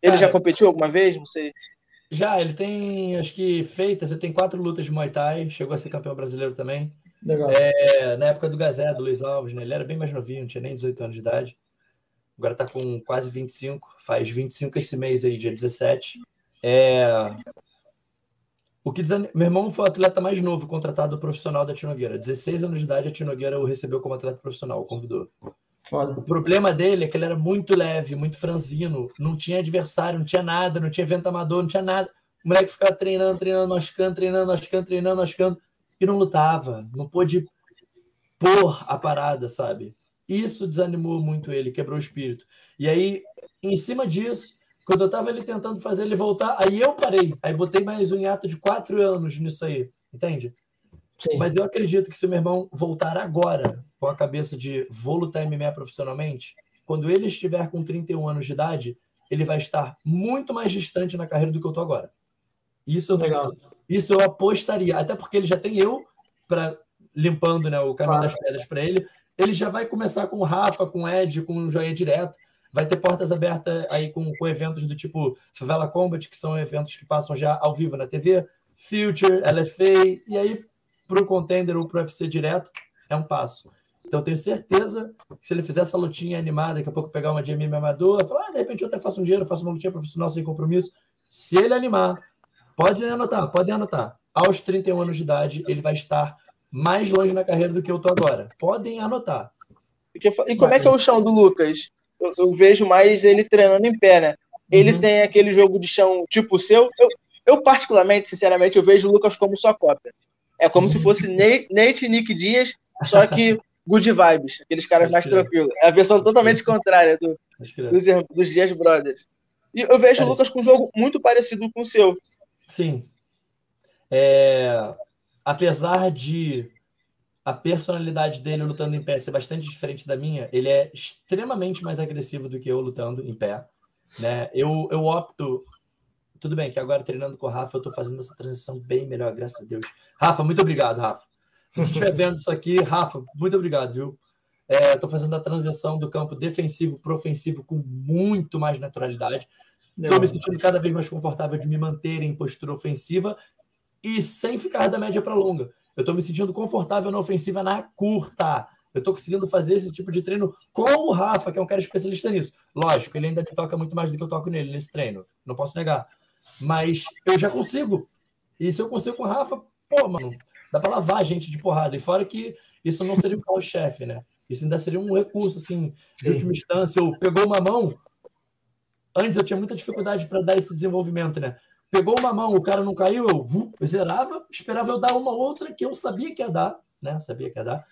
Ele já competiu alguma vez? Não sei. Já, ele tem, acho que feitas, ele tem quatro lutas de Muay Thai, chegou a ser campeão brasileiro também. Legal. É, na época do Gazé, do Luiz Alves, né? Ele era bem mais novinho, não tinha nem 18 anos de idade. Agora tá com quase 25, faz 25 esse mês aí, dia 17. É... O que desan... Meu irmão foi o atleta mais novo contratado profissional da Tinogueira. 16 anos de idade, a Tinogueira o recebeu como atleta profissional, o convidou. Foda. O problema dele é que ele era muito leve, muito franzino, não tinha adversário, não tinha nada, não tinha evento amador, não tinha nada. O moleque ficava treinando, treinando, machucando, treinando, machucando, treinando, machucando e não lutava, não pôde pôr a parada, sabe? Isso desanimou muito ele, quebrou o espírito. E aí, em cima disso, quando eu tava ali tentando fazer ele voltar, aí eu parei. Aí botei mais um hiato de quatro anos nisso aí, entende? Sim. Mas eu acredito que se o meu irmão voltar agora com a cabeça de vou lutar MMA profissionalmente, quando ele estiver com 31 anos de idade, ele vai estar muito mais distante na carreira do que eu tô agora. Isso, Legal. Isso eu apostaria, até porque ele já tem eu para limpando né, o caminho das pedras para ele. Ele já vai começar com o Rafa, com o Ed, com o Joia Direto. Vai ter portas abertas aí com, com eventos do tipo Favela Combat, que são eventos que passam já ao vivo na TV, Future, LFA, e aí para o contender ou para o UFC direto é um passo. Então, eu tenho certeza que se ele fizer essa lutinha animada, daqui a pouco pegar uma de MMA amador, falar, ah, de repente eu até faço um dinheiro, faço uma lutinha profissional sem compromisso. Se ele animar, Podem anotar, podem anotar. Aos 31 anos de idade, ele vai estar mais longe na carreira do que eu tô agora. Podem anotar. E como é que é o chão do Lucas? Eu, eu vejo mais ele treinando em pé, né? Ele uhum. tem aquele jogo de chão tipo o seu. Eu, eu, particularmente, sinceramente, eu vejo o Lucas como sua cópia. É como uhum. se fosse Nate, Nate Nick Dias, só que good vibes, aqueles caras mais tranquilos. É a versão totalmente contrária do, dos, dos Dias Brothers. E eu vejo o Lucas com um jogo muito parecido com o seu. Sim. É... Apesar de a personalidade dele lutando em pé ser bastante diferente da minha, ele é extremamente mais agressivo do que eu lutando em pé. Né? Eu, eu opto. Tudo bem que agora treinando com o Rafa, eu estou fazendo essa transição bem melhor, graças a Deus. Rafa, muito obrigado, Rafa. Se estiver vendo isso aqui, Rafa, muito obrigado, viu? Estou é, fazendo a transição do campo defensivo para ofensivo com muito mais naturalidade. Estou me sentindo cada vez mais confortável de me manter em postura ofensiva e sem ficar da média para longa. Eu estou me sentindo confortável na ofensiva na curta. Eu estou conseguindo fazer esse tipo de treino com o Rafa, que é um cara especialista nisso. Lógico, ele ainda me toca muito mais do que eu toco nele nesse treino. Não posso negar. Mas eu já consigo. E se eu consigo com o Rafa, pô, mano, dá para lavar a gente de porrada. E fora que isso não seria o carro-chefe, né? Isso ainda seria um recurso, assim, de última instância. Eu pegou uma mão. Antes eu tinha muita dificuldade para dar esse desenvolvimento, né? Pegou uma mão, o cara não caiu, eu, zerava, esperava eu dar uma outra que eu sabia que ia dar, né? Sabia que ia dar.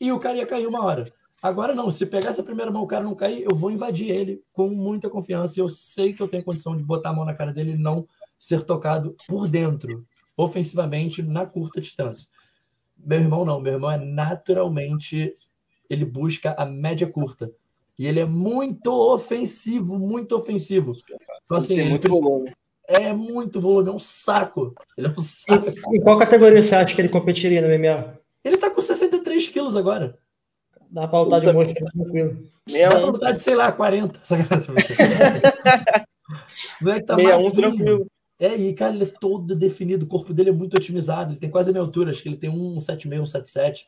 E o cara ia cair uma hora. Agora não, se pegar essa primeira mão, o cara não cair, eu vou invadir ele com muita confiança. Eu sei que eu tenho condição de botar a mão na cara dele e não ser tocado por dentro, ofensivamente, na curta distância. Meu irmão não, meu irmão é naturalmente, ele busca a média curta. E ele é muito ofensivo, muito ofensivo. Então, assim, Tem muito precisa... volume é muito volume, é um saco. Ele é um saco. Em qual categoria você acha que ele competiria no MMA? Ele tá com 63 quilos agora. Dá pra lutar de monstro tranquilo. Dá pra lutar de, sei lá, 40. Não é que tá 61 tranquilo. É, e cara, ele é todo definido, o corpo dele é muito otimizado, ele tem quase a minha altura, acho que ele tem 1,76, 1,77.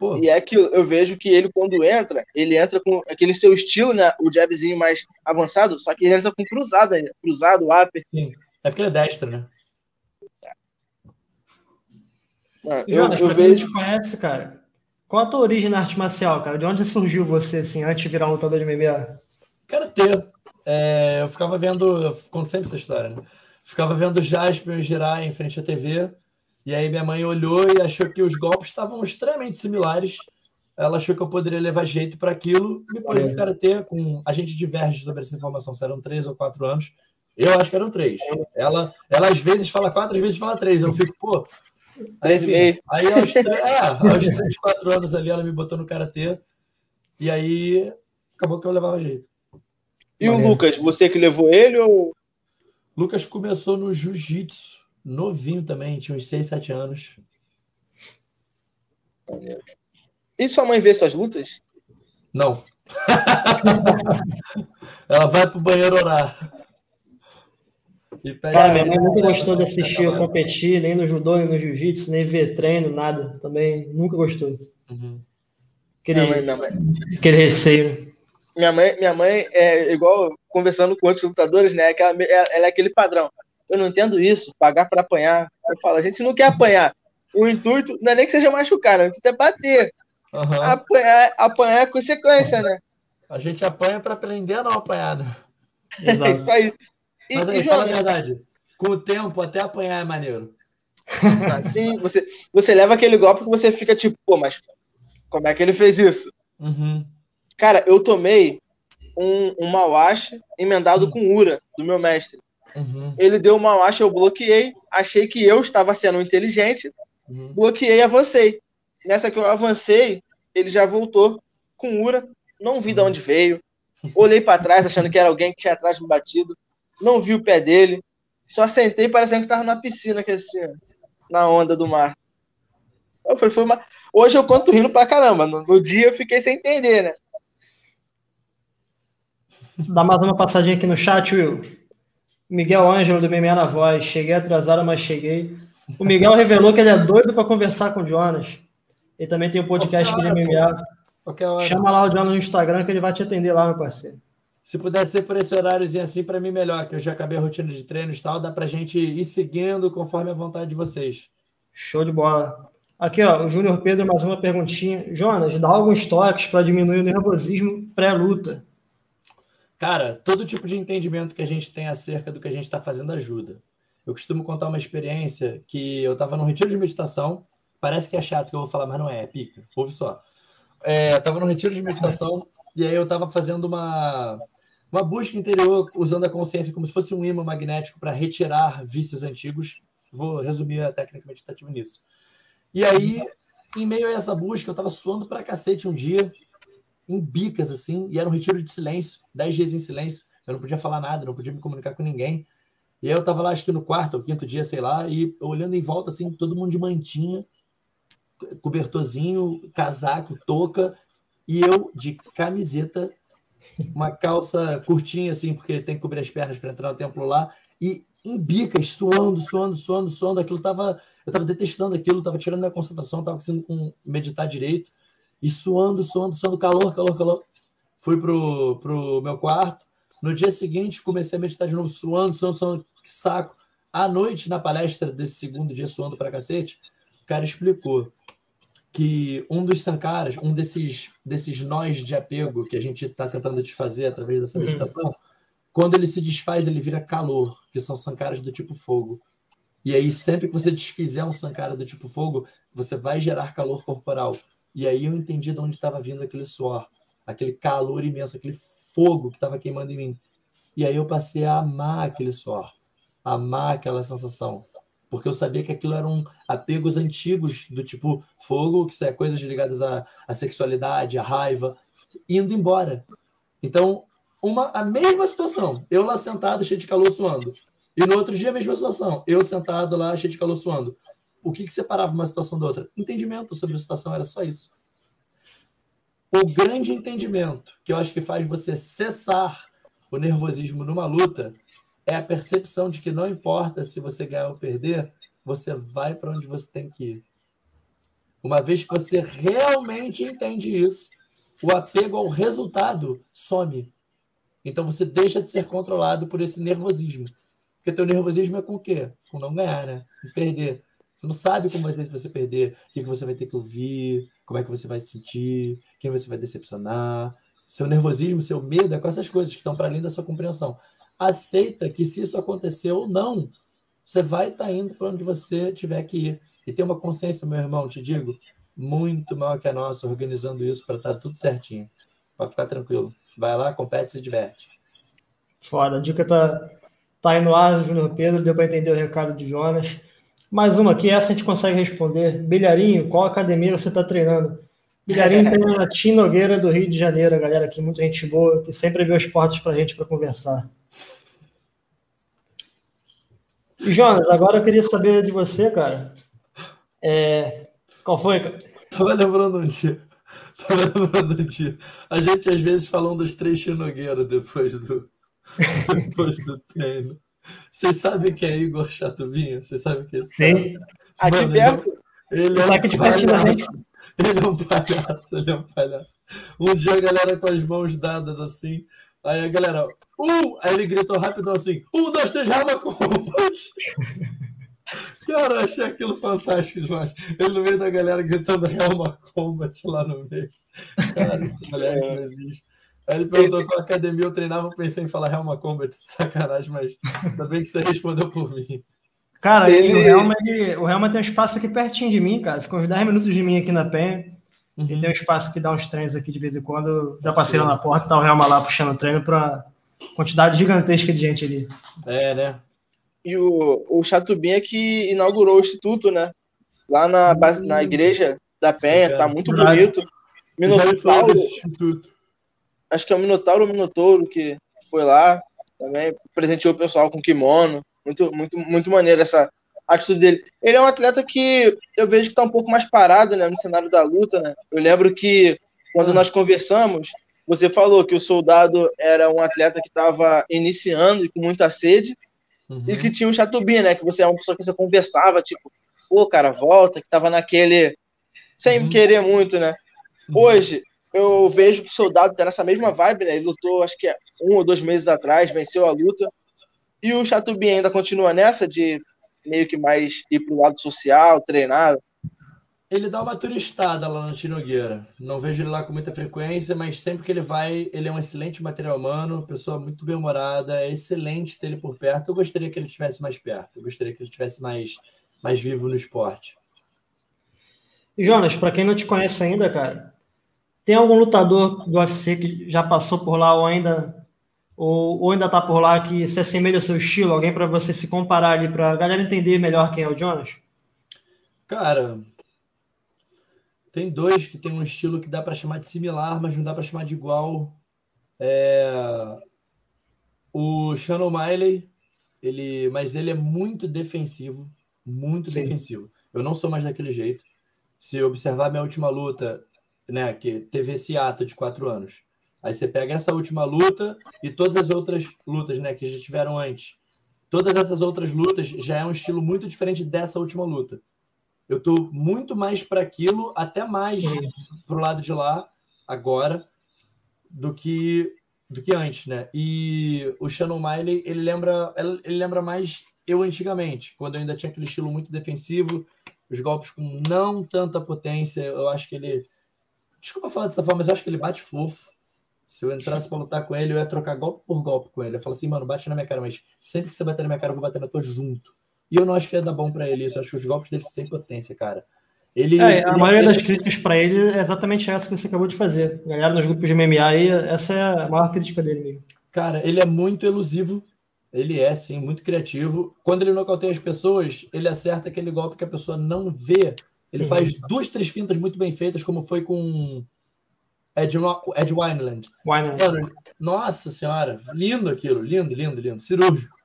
Pô. E é que eu vejo que ele, quando entra, ele entra com aquele seu estilo, né? O jabzinho mais avançado, só que ele entra com cruzada, cruzado, upper. Sim. É porque ele é destro, né? Mano, Jonas, eu, eu vejo... te conhece, cara, qual a tua origem na arte marcial, cara? De onde surgiu você, assim, antes de virar um lutador de MMA? Karatê. É, eu ficava vendo, eu conto sempre essa história, né? Ficava vendo Jasper girar em frente à TV e aí minha mãe olhou e achou que os golpes estavam extremamente similares. Ela achou que eu poderia levar jeito para aquilo. Me pôs no karatê com a gente diverge sobre essa informação, se eram três ou quatro anos. Eu acho que eram três. Ela, ela às vezes fala quatro, às vezes fala três. Eu fico, pô. Três e meio. Aí aos, é, aos três, quatro anos ali, ela me botou no karatê. E aí acabou que eu levava jeito. E o Lucas, você que levou ele ou. Lucas começou no jiu-jitsu novinho também, tinha uns 6, 7 anos. E sua mãe vê suas lutas? Não. Ela vai pro banheiro orar. Cara, minha mãe nunca gostou de assistir eu competir, nem no judô, nem no jiu-jitsu, nem ver treino, nada. Também nunca gostou. Uhum. Aquele, minha mãe, minha mãe. aquele receio. Minha mãe, minha mãe é igual conversando com outros lutadores, né? Ela, ela é aquele padrão. Eu não entendo isso, pagar para apanhar. Eu falo, a gente não quer apanhar. O intuito não é nem que seja machucar, não. o intuito é bater. Uhum. Apanhar, apanhar é consequência, né? A gente apanha para aprender a não apanhar, né? Exato. É isso aí. E, Mas aí, e, fala a verdade, com o tempo, até apanhar é maneiro. Ah, sim, você, você leva aquele golpe que você fica tipo, pô, mas como é que ele fez isso? Uhum. Cara, eu tomei um, um Mawashi emendado uhum. com Ura, do meu mestre. Uhum. Ele deu uma acha, eu bloqueei, achei que eu estava sendo inteligente, uhum. bloqueei e avancei. Nessa que eu avancei, ele já voltou com Ura, não vi de uhum. onde veio. Olhei para trás achando que era alguém que tinha atrás me batido, não vi o pé dele, só sentei parecendo que estava na piscina, que assim, na onda do mar. Eu falei, foi uma... Hoje eu conto rindo pra caramba. No, no dia eu fiquei sem entender, né? Dá mais uma passadinha aqui no chat, Will. Miguel Ângelo do MMA na voz. Cheguei atrasado, mas cheguei. O Miguel revelou que ele é doido para conversar com o Jonas. Ele também tem um podcast aqui de MMA. Chama lá o Jonas no Instagram que ele vai te atender lá, meu parceiro. Se puder ser por esse horáriozinho assim, para mim melhor, que eu já acabei a rotina de treinos e tal, dá para gente ir seguindo conforme a vontade de vocês. Show de bola. Aqui, ó, o Júnior Pedro, mais uma perguntinha. Jonas, dá alguns toques para diminuir o nervosismo pré-luta. Cara, todo tipo de entendimento que a gente tem acerca do que a gente está fazendo ajuda. Eu costumo contar uma experiência que eu estava num retiro de meditação. Parece que é chato que eu vou falar, mas não é, é pica. Ouve só. é, eu tava no retiro de meditação e aí eu tava fazendo uma, uma busca interior usando a consciência como se fosse um imã magnético para retirar vícios antigos. Vou resumir a técnica meditativa nisso. E aí, em meio a essa busca, eu tava suando pra cacete um dia, em bicas, assim, e era um retiro de silêncio, dez dias em silêncio. Eu não podia falar nada, não podia me comunicar com ninguém. E aí eu tava lá, acho que no quarto ou quinto dia, sei lá, e olhando em volta, assim, todo mundo de mantinha, cobertorzinho, casaco, touca, e eu de camiseta, uma calça curtinha, assim, porque tem que cobrir as pernas para entrar no templo lá, e em bicas, suando, suando, suando, suando. Aquilo tava. Eu tava detestando aquilo, tava tirando minha concentração, tava conseguindo meditar direito. E suando, suando, suando, calor, calor, calor. Fui pro, pro meu quarto. No dia seguinte, comecei a meditar de novo, suando, suando, suando, que saco. À noite, na palestra desse segundo dia, suando pra cacete, o cara explicou que um dos sankaras, um desses, desses nós de apego que a gente está tentando desfazer através dessa uhum. meditação, uhum. quando ele se desfaz, ele vira calor, que são sankaras do tipo fogo. E aí, sempre que você desfizer um sankara do tipo fogo, você vai gerar calor corporal. E aí eu entendi de onde estava vindo aquele suor, aquele calor imenso, aquele fogo que estava queimando em mim. E aí eu passei a amar aquele suor, amar aquela sensação. Porque eu sabia que aquilo eram apegos antigos, do tipo fogo, que é coisas ligadas à, à sexualidade, à raiva, indo embora. Então, uma, a mesma situação, eu lá sentado, cheio de calor suando. E no outro dia, a mesma situação, eu sentado lá, cheio de calor suando. O que, que separava uma situação da outra? Entendimento sobre a situação, era só isso. O grande entendimento que eu acho que faz você cessar o nervosismo numa luta é a percepção de que não importa se você ganhar ou perder, você vai para onde você tem que ir. Uma vez que você realmente entende isso, o apego ao resultado some. Então você deixa de ser controlado por esse nervosismo. Porque teu nervosismo é com o quê? Com não ganhar, né? Com perder. Você não sabe como vai ser se você perder, o que você vai ter que ouvir, como é que você vai se sentir, quem você vai decepcionar. Seu nervosismo, seu medo é com essas coisas que estão para além da sua compreensão. Aceita que se isso acontecer ou não, você vai estar tá indo para onde você tiver que ir. E tem uma consciência, meu irmão, te digo, muito maior que a nossa, organizando isso para estar tá tudo certinho. Para ficar tranquilo. Vai lá, compete se diverte. Foda, a dica tá, tá aí no ar, Júnior Pedro, deu para entender o recado de Jonas. Mais uma aqui, essa a gente consegue responder. Bilharinho, qual academia você está treinando? Bilharinho tem na Tim Nogueira do Rio de Janeiro, a galera aqui, muita gente boa, que sempre abriu as portas para a gente para conversar. E Jonas, agora eu queria saber de você, cara. É... Qual foi, cara? Tava lembrando um dia. Tava lembrando um dia. A gente às vezes falando dos três Nogueira depois do, depois do treino. Vocês sabem quem é Igor Chatubinha? Vocês sabem quem é esse Sim. Cara? Aqui perto. Ele é, um de palhaço. ele é um palhaço, ele é um palhaço. Um dia a galera com as mãos dadas assim. Aí a galera, um! Aí ele gritou rapidão assim: um, dois, três, rama combat! Cara, eu achei aquilo fantástico demais. Ele no meio da galera gritando Helma Combat lá no meio. Cara, galera que não existe. Aí ele perguntou qual academia eu treinava, eu pensei em falar Helma Combat, sacanagem, mas ainda bem que você respondeu por mim. Cara, ele... o, Helma, ele, o Helma tem um espaço aqui pertinho de mim, cara. Ficou uns 10 minutos de mim aqui na Penha. Uhum. Ele tem um espaço que dá uns treinos aqui de vez em quando. Já passei lá na porta, tá o Helma lá puxando treino para quantidade gigantesca de gente ali. É, né? E o, o Chatubinha que inaugurou o instituto, né? Lá na, base, na igreja da Penha, é, tá muito bonito. Minotauro, acho que é o Minotauro ou o Minotouro que foi lá também, presenteou o pessoal com kimono. Muito, muito, muito maneiro essa atitude dele. Ele é um atleta que eu vejo que está um pouco mais parado né, no cenário da luta. Né? Eu lembro que quando nós conversamos, você falou que o soldado era um atleta que estava iniciando e com muita sede, uhum. e que tinha o Chatubinha, né? Que você é uma pessoa que você conversava, tipo, pô, cara, volta, que estava naquele. sem uhum. querer muito, né? Uhum. Hoje, eu vejo que o soldado tá nessa mesma vibe, né? Ele lutou, acho que é um ou dois meses atrás, venceu a luta. E o Chatubin ainda continua nessa de meio que mais ir pro lado social, treinar. Ele dá uma turistada lá no Tinogueira. Não vejo ele lá com muita frequência, mas sempre que ele vai, ele é um excelente material humano, pessoa muito bem-humorada, é excelente ter ele por perto. Eu gostaria que ele estivesse mais perto, eu gostaria que ele estivesse mais, mais vivo no esporte. Jonas, para quem não te conhece ainda, cara, Tem algum lutador do UFC que já passou por lá ou ainda ou, ou ainda está por lá que se assemelha ao seu estilo? Alguém para você se comparar ali, para a galera entender melhor quem é o Jonas? Cara, tem dois que tem um estilo que dá para chamar de similar, mas não dá para chamar de igual. É... O Shannon Miley, ele, mas ele é muito defensivo, muito Sim. defensivo. Eu não sou mais daquele jeito. Se observar minha última luta, né, que teve esse ato de quatro anos, aí você pega essa última luta e todas as outras lutas, né, que já tiveram antes. Todas essas outras lutas já é um estilo muito diferente dessa última luta. Eu estou muito mais para aquilo, até mais para o lado de lá agora do que do que antes, né? E o Shannon Miley, ele lembra, ele lembra mais eu antigamente, quando eu ainda tinha aquele estilo muito defensivo, os golpes com não tanta potência. Eu acho que ele. Desculpa falar dessa forma, mas eu acho que ele bate fofo. Se eu entrasse para lutar com ele, eu ia trocar golpe por golpe com ele. Eu falo assim, mano, bate na minha cara, mas sempre que você bater na minha cara, eu vou bater na tua junto. E eu não acho que ia dar bom para ele isso. Eu acho que os golpes dele sem potência, cara. Ele, é, a maioria das críticas para ele é exatamente essa que você acabou de fazer. Galera nos grupos de MMA aí, essa é a maior crítica dele mesmo. Cara, ele é muito elusivo. Ele é, sim, muito criativo. Quando ele nocauteia as pessoas, ele acerta aquele golpe que a pessoa não vê. Ele uhum. faz duas, três fintas muito bem feitas, como foi com Ed, Ed Wineland. Wineland. nossa senhora, lindo aquilo. Lindo, lindo, lindo. Cirúrgico.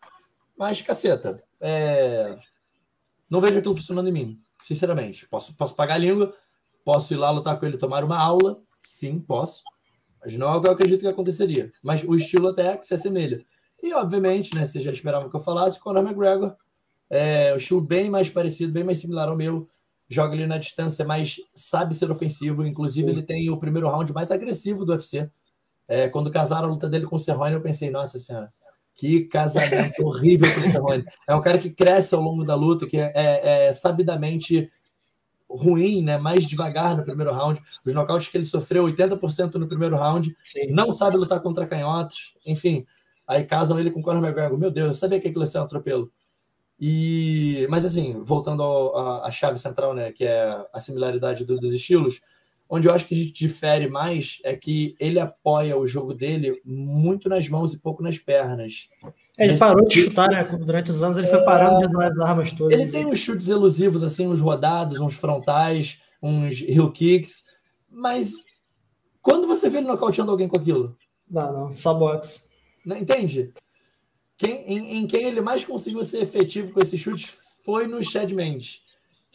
Mas, caceta, é... não vejo aquilo funcionando em mim sinceramente. Posso, posso pagar a língua, posso ir lá lutar com ele tomar uma aula, sim, posso. Mas não é o que eu acredito que aconteceria. Mas o estilo até que se assemelha. E, obviamente, né, vocês já esperavam que eu falasse, Conor McGregor é um estilo bem mais parecido, bem mais similar ao meu. Joga ali na distância, mas sabe ser ofensivo. Inclusive, ele tem o primeiro round mais agressivo do UFC. É, quando casaram a luta dele com o Cerrone, eu pensei, nossa senhora, que casamento horrível para o Cerrone. É um cara que cresce ao longo da luta, que é, é, é, sabidamente ruim, né? mais devagar no primeiro round. Os nocautes que ele sofreu, 80% no primeiro round. Sim. Não sabe lutar contra canhotos. Enfim, aí casam ele com o Conor McGregor. Meu Deus, eu sabia que aquilo ia ser um atropelo. E, mas assim, voltando à chave central, né, que é a similaridade do, dos estilos, Onde eu acho que a gente difere mais é que ele apoia o jogo dele muito nas mãos e pouco nas pernas. Ele Nesse parou de chutar, né? Durante os anos ele foi parando de usar as armas todas. Ele tem uns chutes elusivos, assim, uns rodados, uns frontais, uns heel kicks, mas quando você vê ele nocauteando alguém com aquilo? Não, não, só boxe. Entende? Quem, em, em, quem ele mais conseguiu ser efetivo com esses chutes foi no Chad Mendes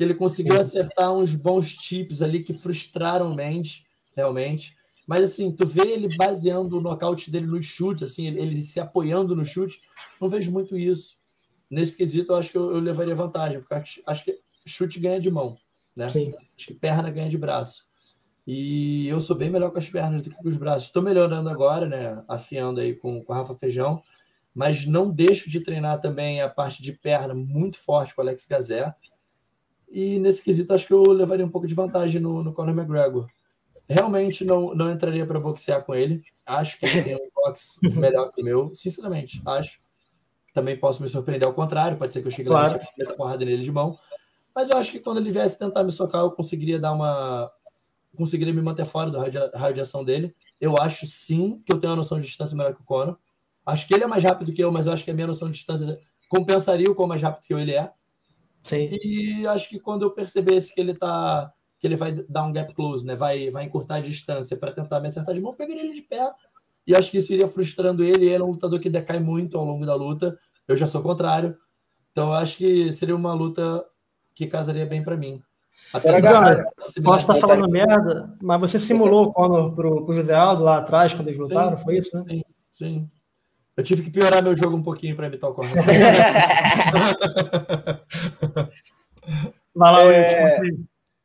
que ele conseguiu Sim. acertar uns bons tips ali que frustraram o Mendes, realmente. Mas assim, tu vê ele baseando o nocaute dele no chute, assim, ele, ele, se apoiando no chute, não vejo muito isso. Nesse quesito, eu acho que eu, eu levaria vantagem, porque acho, acho, que chute ganha de mão, né? Sim. Acho que perna ganha de braço. E eu sou bem melhor com as pernas do que com os braços. Estou melhorando agora, né? Afiando aí com, com a Rafa Feijão, mas não deixo de treinar também a parte de perna muito forte com o Alex Gazé. E nesse quesito, acho que eu levaria um pouco de vantagem no, no Conor McGregor. Realmente não, não entraria para boxear com ele. Acho que ele tem um boxe melhor que o meu. Sinceramente, acho. Também posso me surpreender ao contrário. Pode ser que eu chegue claro. lá e porrada nele de mão. Mas eu acho que quando ele viesse tentar me socar, eu conseguiria dar uma. Conseguiria me manter fora do raio de ação dele. Eu acho sim que eu tenho uma noção de distância melhor que o Conor. Acho que ele é mais rápido que eu, mas eu acho que a minha noção de distância compensaria o quão mais rápido que eu ele é. Sim. E acho que quando eu percebesse que ele tá que ele vai dar um gap close, né? Vai, vai encurtar a distância para tentar me acertar de mão, eu pegaria ele de pé. E acho que isso iria frustrando ele. Ele é um lutador que decai muito ao longo da luta. Eu já sou contrário. Então eu acho que seria uma luta que casaria bem para mim. Apesar posso estar falando merda, mas você simulou o Conor pro, pro José Aldo lá atrás, quando eles lutaram, foi isso, né? Sim, sim. Eu tive que piorar meu jogo um pouquinho para imitar o lá, é...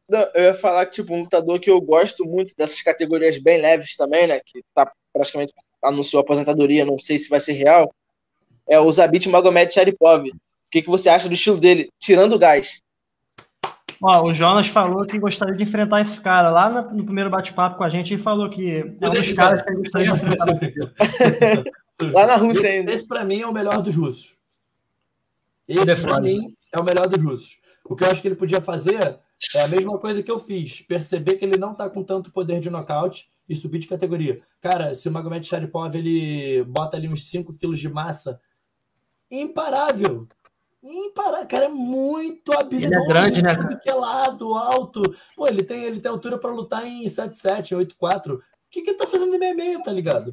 Não, eu ia falar que, tipo, um lutador que eu gosto muito dessas categorias bem leves também, né? Que tá praticamente anunciou aposentadoria, não sei se vai ser real. É o Zabit Magomed Sharipov. O que, que você acha do estilo dele, tirando o gás? Ó, o Jonas falou que gostaria de enfrentar esse cara lá no, primeiro bate-papo com a gente e falou que é um dos caras que ele gostaria de enfrentar. Lá na Rússia esse, ainda. Esse, para mim, é o melhor dos russos. Esse, para mim, é o melhor dos russos. O que eu acho que ele podia fazer É a mesma coisa que eu fiz. Perceber que ele não tá com tanto poder de nocaute e subir de categoria. Cara, se o Magomed Sharipov ele bota ali uns 5 quilos de massa, imparável. Imparável. Cara, é muito habilidoso. Ele é grande, né? Tudo que é lado, alto. Pô, ele tem, ele tem altura para lutar em 7-7, 8-4. O que, que ele tá fazendo em meia-meia, tá ligado?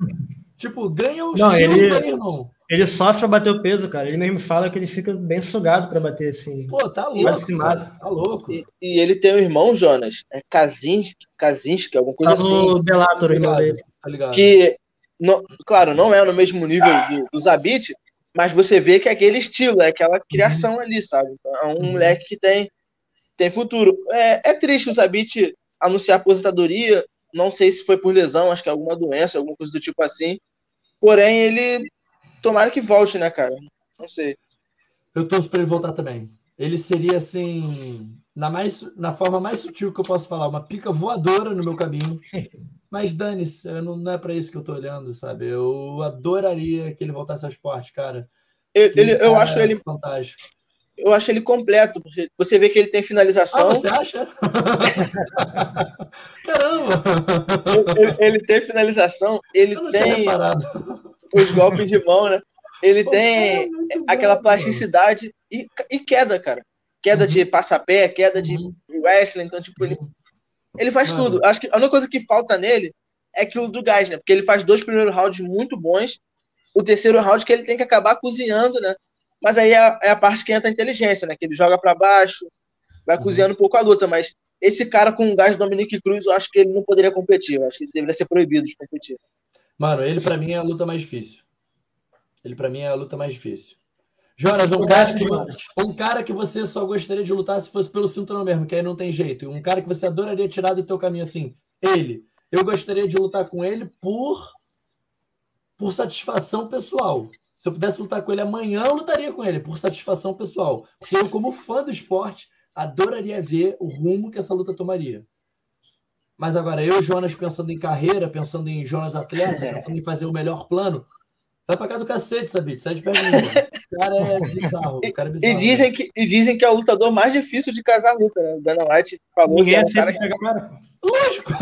Tipo, ganha os não, ele, aí, irmão. Ele sofre pra bater o peso, cara. Ele mesmo fala que ele fica bem sugado pra bater assim. Pô, tá louco. Cara, tá louco. E, e, ele tem um irmão, Jonas, é Kazinski, Kazinski alguma coisa tá assim. O Delator, o irmão dele. Tá ligado? Que, no, claro, não é no mesmo nível do, do Zabit, mas você vê que é aquele estilo, é aquela criação uhum. ali, sabe? É um uhum. moleque que tem, tem futuro. É, é triste o Zabit anunciar aposentadoria. Não sei se foi por lesão, acho que é alguma doença, alguma coisa do tipo assim. Porém, ele. Tomara que volte, né, cara? Não sei. Eu torço para ele voltar também. Ele seria assim. Na, mais, na forma mais sutil que eu posso falar, uma pica voadora no meu caminho. Mas dane-se, não, não é para isso que eu tô olhando, sabe? Eu adoraria que ele voltasse ao esporte, cara. Ele, ele eu acho ele fantástico. Eu acho ele completo, porque você vê que ele tem finalização. Ah, você acha? Caramba! Ele, ele, tem finalização, ele tem os golpes de mão, né? Ele Pô, tem é aquela bom, plasticidade e, e, queda, cara. Queda uhum. de passapé, queda de uhum. wrestling, então, tipo, ele, ele faz uhum. tudo. Acho que a única coisa que falta nele é aquilo do gás, né? Porque ele faz dois primeiros rounds muito bons, o terceiro round que ele tem que acabar cozinhando, né? Mas aí é, é a parte que entra a inteligência, né? Que ele joga para baixo, vai uhum. cozinhando um pouco a luta. Mas esse cara com o gás do Dominique Cruz, eu acho que ele não poderia competir. Eu acho que ele deveria ser proibido de competir. Mano, ele para mim é a luta mais difícil. Ele para mim é a luta mais difícil. Jonas, um cara, que, um cara que você só gostaria de lutar se fosse pelo cinturão mesmo, que aí não tem jeito. Um cara que você adoraria tirar do teu caminho assim. Ele. Eu gostaria de lutar com ele por por satisfação pessoal. Se eu pudesse lutar com ele amanhã, eu lutaria com ele, por satisfação pessoal. Porque eu, como fã do esporte, adoraria ver o rumo que essa luta tomaria. Mas agora, eu, Jonas, pensando em carreira, pensando em Jonas atleta, pensando em fazer o melhor plano, vai pra cá do cacete, sabe? Sai de perto O cara é bizarro. O cara é bizarro e, dizem que, e dizem que é o lutador mais difícil de casar a luta, né? O Dana White falou Ninguém que é um cara que... Cara. Lógico!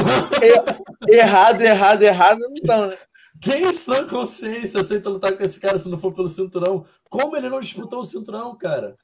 errado, errado, errado, não estão, né? Quem em sã consciência aceita lutar com esse cara se não for pelo cinturão? Como ele não disputou o cinturão, cara?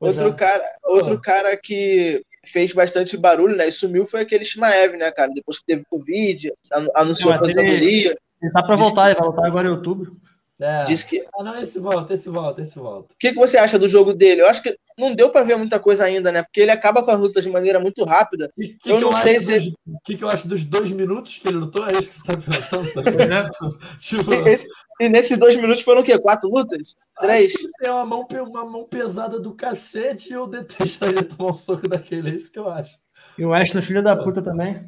outro, é. cara outro cara que fez bastante barulho, né? E sumiu foi aquele Shimaev, né, cara? Depois que teve Covid, anunciou a aposentadoria. Ele, ele tá pra voltar, ele vai voltar agora em outubro. É. Diz que... Ah, não, esse volta, esse volta, esse volta. O que, que você acha do jogo dele? Eu acho que não deu para ver muita coisa ainda, né? Porque ele acaba com as lutas de maneira muito rápida. E que eu que não eu sei se. O que, que eu acho dos dois minutos que ele lutou? É isso que você tá pensando? tipo... e, esse, e, nesses dois minutos foram o quê? Quatro lutas? Três? tem uma mão, uma mão pesada do cacete e eu detesto tomar um soco daquele. É isso que eu acho. E o Ashley, filho da puta também.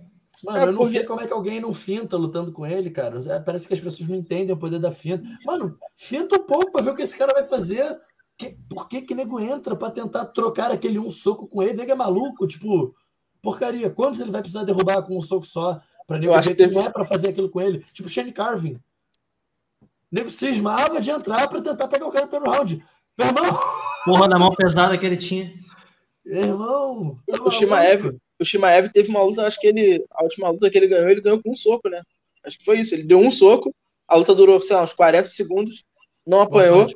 Mano, é eu não porque... sei como é que alguém não finta lutando com ele, cara. É, parece que as pessoas não entendem o poder da finta. Mano, finta um pouco pra ver o que esse cara vai fazer. Que, por que que nego entra pra tentar trocar aquele um soco com ele? Nego é maluco, tipo, porcaria. Quantos ele vai precisar derrubar com um soco só? Pra nego ver que teve... não é pra fazer aquilo com ele? Tipo, Shane Carvin. Nego cismava de entrar pra tentar pegar o cara pelo round. Meu irmão! Porra da mão pesada que ele tinha. Irmão! Tá o Shimaev, o Shimaev teve uma luta, acho que ele. A última luta que ele ganhou, ele ganhou com um soco, né? Acho que foi isso. Ele deu um soco, a luta durou, sei lá, uns 40 segundos, não apanhou.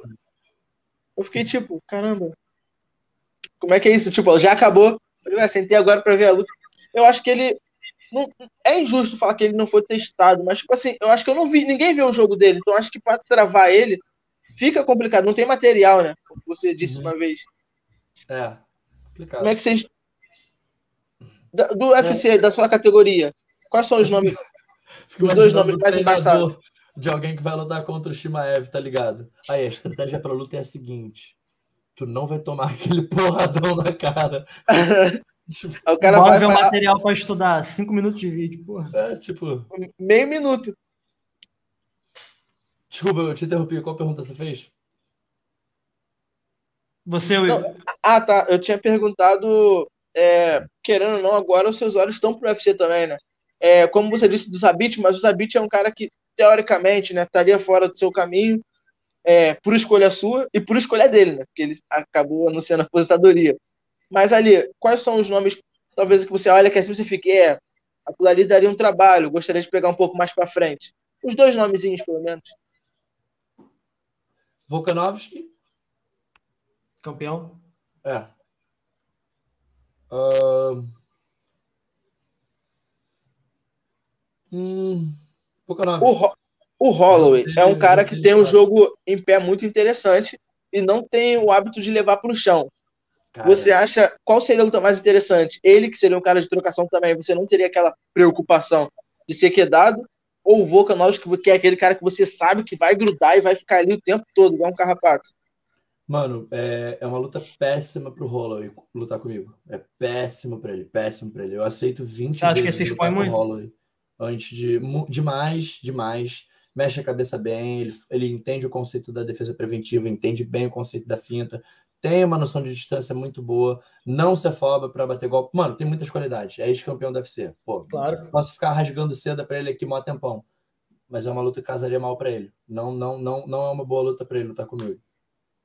Eu fiquei tipo, caramba. Como é que é isso? Tipo, já acabou. Falei, ué, sentei agora pra ver a luta. Eu acho que ele. Não, é injusto falar que ele não foi testado, mas, tipo assim, eu acho que eu não vi. Ninguém viu o jogo dele, então acho que pra travar ele fica complicado. Não tem material, né? Como você disse uhum. uma vez. É. Complicado. Como é que vocês do UFC, é. da sua categoria, quais são os nomes? os dois nomes mais embaçados. De alguém que vai lutar contra o Shimaev, tá ligado? Aí a estratégia pra luta é a seguinte: tu não vai tomar aquele porradão na cara. tipo, o cara vai ver o material para estudar, cinco minutos de vídeo, porra. É, tipo. Meio minuto. Desculpa, eu te interrompi. Qual pergunta você fez? Você, Will. Ah, tá. Eu tinha perguntado é, querendo ou não, agora os seus olhos estão pro UFC também, né? É, como você disse do Zabit, mas o Zabit é um cara que, teoricamente, né, estaria fora do seu caminho é, por escolha sua e por escolha dele, né? Porque ele acabou anunciando a aposentadoria. Mas ali, quais são os nomes talvez que você olha que assim você fique, é, aquilo ali daria um trabalho, gostaria de pegar um pouco mais para frente. Os dois nomezinhos, pelo menos. Volkanovski. Campeão. É. Uh... Hum... Volkanovski. O, o Holloway é um cara que tem um jogo em pé muito interessante e não tem o hábito de levar para o chão. Cara. Você acha qual seria a luta mais interessante? Ele, que seria um cara de trocação também, você não teria aquela preocupação de ser quedado? Ou o Volkanovski, que é aquele cara que você sabe que vai grudar e vai ficar ali o tempo todo, igual um carrapato? Mano, é, é uma luta péssima pro Holloway lutar comigo. É péssimo pra ele, péssimo pra ele. Eu aceito 20 Você acha que se expõe muito? Holloway antes de. Demais, demais. Mexe a cabeça bem, ele, ele entende o conceito da defesa preventiva, entende bem o conceito da finta, tem uma noção de distância muito boa, não se afoba para bater golpe. Mano, tem muitas qualidades. É ex-campeão da UFC. Pô, claro. Posso ficar rasgando seda para ele aqui mó tempão. Mas é uma luta que casaria mal para ele. Não, não, não, não é uma boa luta para ele lutar comigo.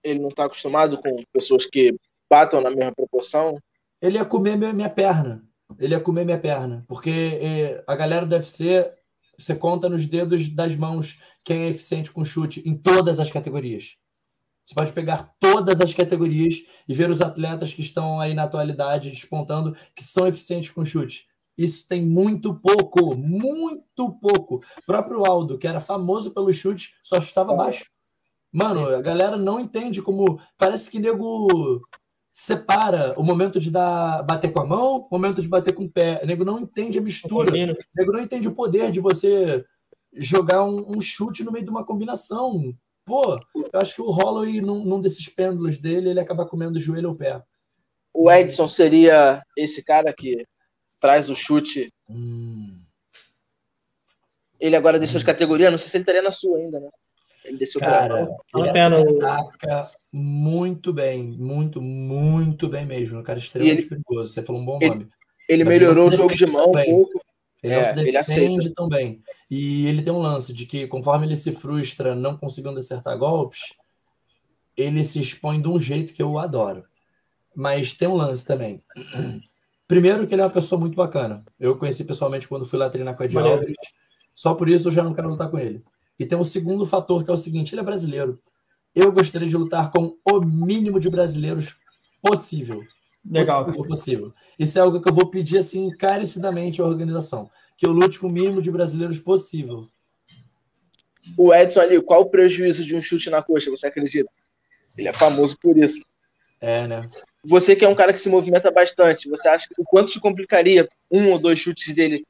Ele não tá acostumado com pessoas que batam na mesma proporção? Ele ia comer minha, minha perna. Ele ia comer minha perna. Porque eh, a galera do UFC, você conta nos dedos das mãos quem é eficiente com chute em todas as categorias. Você pode pegar todas as categorias e ver os atletas que estão aí na atualidade despontando que são eficientes com chute. Isso tem muito pouco, muito pouco. O próprio Aldo, que era famoso pelo chute, só chutava é. baixo. Mano, a galera não entende como. Parece que nego separa o momento de dar, bater com a mão, o momento de bater com o pé. O nego não entende a mistura. O nego não entende o poder de você jogar um, um chute no meio de uma combinação. Pô, eu acho que o Holloway, num, num desses pêndulos dele, ele acaba comendo o joelho ou pé. O Edson seria esse cara que traz o chute. Hum. Ele agora desceu hum. as categorias, não sei se ele estaria na sua ainda, né? Ele desceu cara, pra... ele ataca muito bem, muito, muito bem mesmo. Um cara extremamente ele... perigoso. Você falou um bom ele... nome. Ele Mas melhorou o jogo de mão um pouco. Ele é, não se defende ele tão bem. E ele tem um lance de que, conforme ele se frustra não conseguindo acertar golpes, ele se expõe de um jeito que eu adoro. Mas tem um lance também. Primeiro, que ele é uma pessoa muito bacana. Eu conheci pessoalmente quando fui lá treinar com a Ed Só por isso eu já não quero lutar com ele. E tem um segundo fator que é o seguinte: ele é brasileiro. Eu gostaria de lutar com o mínimo de brasileiros possível. Legal. Possível, possível. Isso é algo que eu vou pedir assim encarecidamente à organização que eu lute com o mínimo de brasileiros possível. O Edson ali, qual o prejuízo de um chute na coxa, você acredita? Ele é famoso por isso. É, né? Você que é um cara que se movimenta bastante, você acha que o quanto te complicaria um ou dois chutes dele?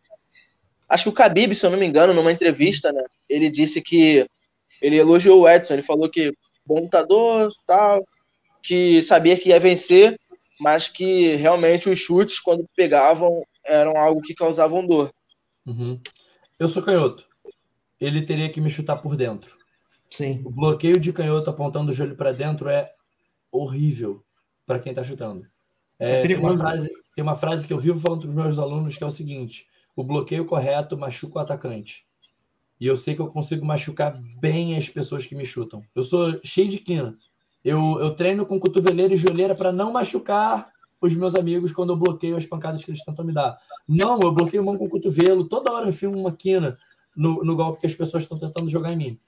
Acho que o Khabib, se eu não me engano, numa entrevista, né, ele disse que ele elogiou o Edson, ele falou que bom lutador, tal, que sabia que ia vencer, mas que realmente os chutes quando pegavam eram algo que causavam dor. Uhum. Eu sou canhoto. Ele teria que me chutar por dentro. Sim. O bloqueio de canhoto apontando o joelho para dentro é horrível para quem está chutando. É, é tem, uma frase, tem uma frase que eu vivo falando para os meus alunos que é o seguinte: o bloqueio correto machuca o atacante. E eu sei que eu consigo machucar bem as pessoas que me chutam. Eu sou cheio de quina. Eu, eu treino com cotoveleira e joelheira para não machucar os meus amigos quando eu bloqueio as pancadas que eles tentam me dar. Não, eu bloqueio mão com o cotovelo, toda hora eu enfio uma quina no, no golpe que as pessoas estão tentando jogar em mim.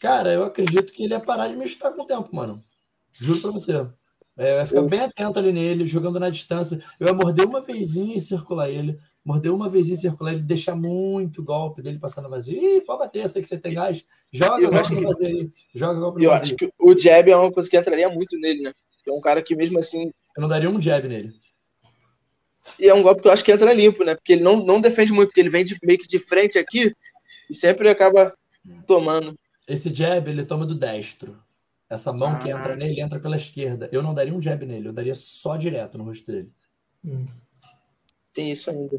Cara, eu acredito que ele ia parar de me chutar com o tempo, mano. Juro pra você. É, vai ficar bem atento ali nele, jogando na distância. Eu ia morder uma vezinha e circular ele. Morder uma vezinha e circular ele, deixar muito golpe dele passando vazio. Ih, pode bater, eu sei que você tem gás. Joga o golpe no vazio aí. Joga golpe no eu vazio. Eu acho que o jab é uma coisa que entraria muito nele, né? É um cara que mesmo assim. Eu não daria um jab nele. E é um golpe que eu acho que entra limpo, né? Porque ele não, não defende muito, porque ele vem de, meio que de frente aqui e sempre acaba tomando. Esse jab ele toma do destro. Essa mão ah, que entra nele entra pela esquerda. Eu não daria um jab nele, eu daria só direto no rosto dele. Tem isso ainda.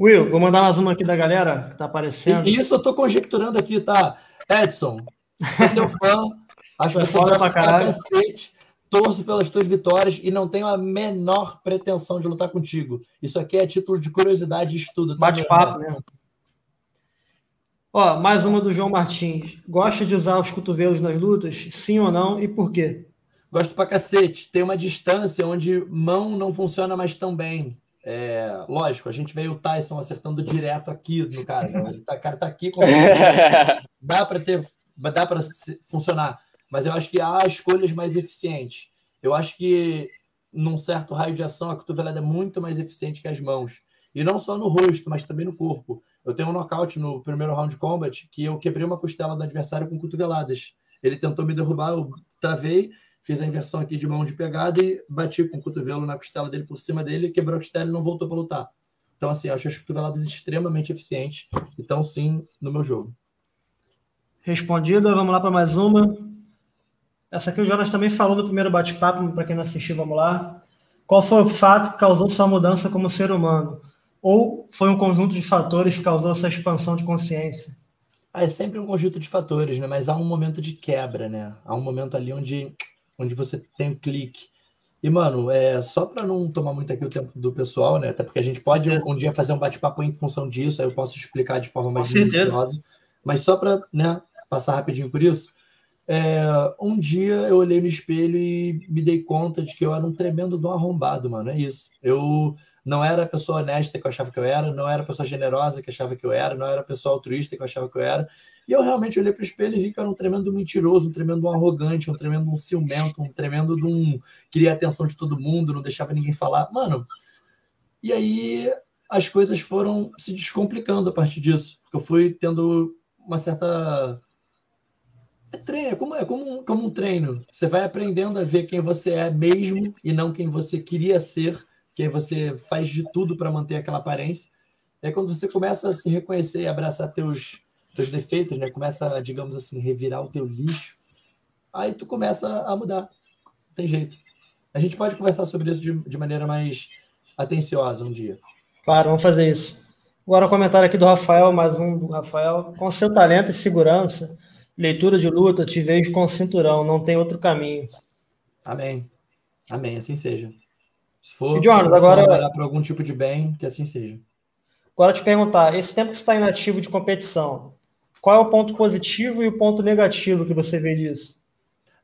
Will, vou mandar mais uma aqui da galera que tá aparecendo. E isso eu tô conjecturando aqui, tá? Edson, sou é teu fã. Acho que você é pra cacete torço pelas tuas vitórias e não tenho a menor pretensão de lutar contigo. Isso aqui é título de curiosidade e estudo. Tá Bate-papo mesmo. Ó, mais uma do João Martins. Gosta de usar os cotovelos nas lutas? Sim ou não? E por quê? Gosto pra cacete. Tem uma distância onde mão não funciona mais tão bem. É, lógico, a gente vê o Tyson acertando direto aqui no cara. Né? Ele tá, o cara tá aqui. dá para ter, dá para funcionar. Mas eu acho que há escolhas mais eficientes. Eu acho que num certo raio de ação a cotovelada é muito mais eficiente que as mãos. E não só no rosto, mas também no corpo. Eu tenho um nocaute no primeiro round de combat que eu quebrei uma costela do adversário com cotoveladas. Ele tentou me derrubar, eu travei, fiz a inversão aqui de mão de pegada e bati com o cotovelo na costela dele por cima dele, quebrou a costela e não voltou para lutar. Então, assim, acho as cotoveladas extremamente eficientes. Então, sim, no meu jogo. Respondida, vamos lá para mais uma. Essa aqui o Jonas também falou no primeiro bate-papo, para quem não assistiu, vamos lá. Qual foi o fato que causou sua mudança como ser humano? Ou foi um conjunto de fatores que causou essa expansão de consciência? Ah, é sempre um conjunto de fatores, né? Mas há um momento de quebra, né? Há um momento ali onde, onde você tem um clique. E, mano, é só para não tomar muito aqui o tempo do pessoal, né? Até porque a gente pode um dia fazer um bate-papo em função disso, aí eu posso explicar de forma mais minuciosa. Mas só para né, passar rapidinho por isso, é, um dia eu olhei no espelho e me dei conta de que eu era um tremendo do arrombado, mano. É isso. Eu não era a pessoa honesta que eu achava que eu era, não era a pessoa generosa que eu achava que eu era, não era a pessoa altruísta que eu achava que eu era. E eu realmente olhei para o espelho e vi que era um tremendo mentiroso, um tremendo arrogante, um tremendo um ciumento, um tremendo de um. Queria a atenção de todo mundo, não deixava ninguém falar. Mano, e aí as coisas foram se descomplicando a partir disso, porque eu fui tendo uma certa. É treino, é como, é como, um, como um treino. Você vai aprendendo a ver quem você é mesmo e não quem você queria ser que aí você faz de tudo para manter aquela aparência. É quando você começa a se reconhecer e abraçar teus, teus defeitos, né? Começa, digamos assim, revirar o teu lixo. Aí tu começa a mudar. Não tem jeito. A gente pode conversar sobre isso de, de maneira mais atenciosa um dia. Claro, vamos fazer isso. Agora um comentário aqui do Rafael, mais um do Rafael. Com seu talento e segurança, leitura de luta, te vejo com cinturão, não tem outro caminho. Amém. Amém, assim seja. Se for Jonas, agora para algum tipo de bem, que assim seja. Agora te perguntar, esse tempo que você está inativo de competição, qual é o ponto positivo e o ponto negativo que você vê disso?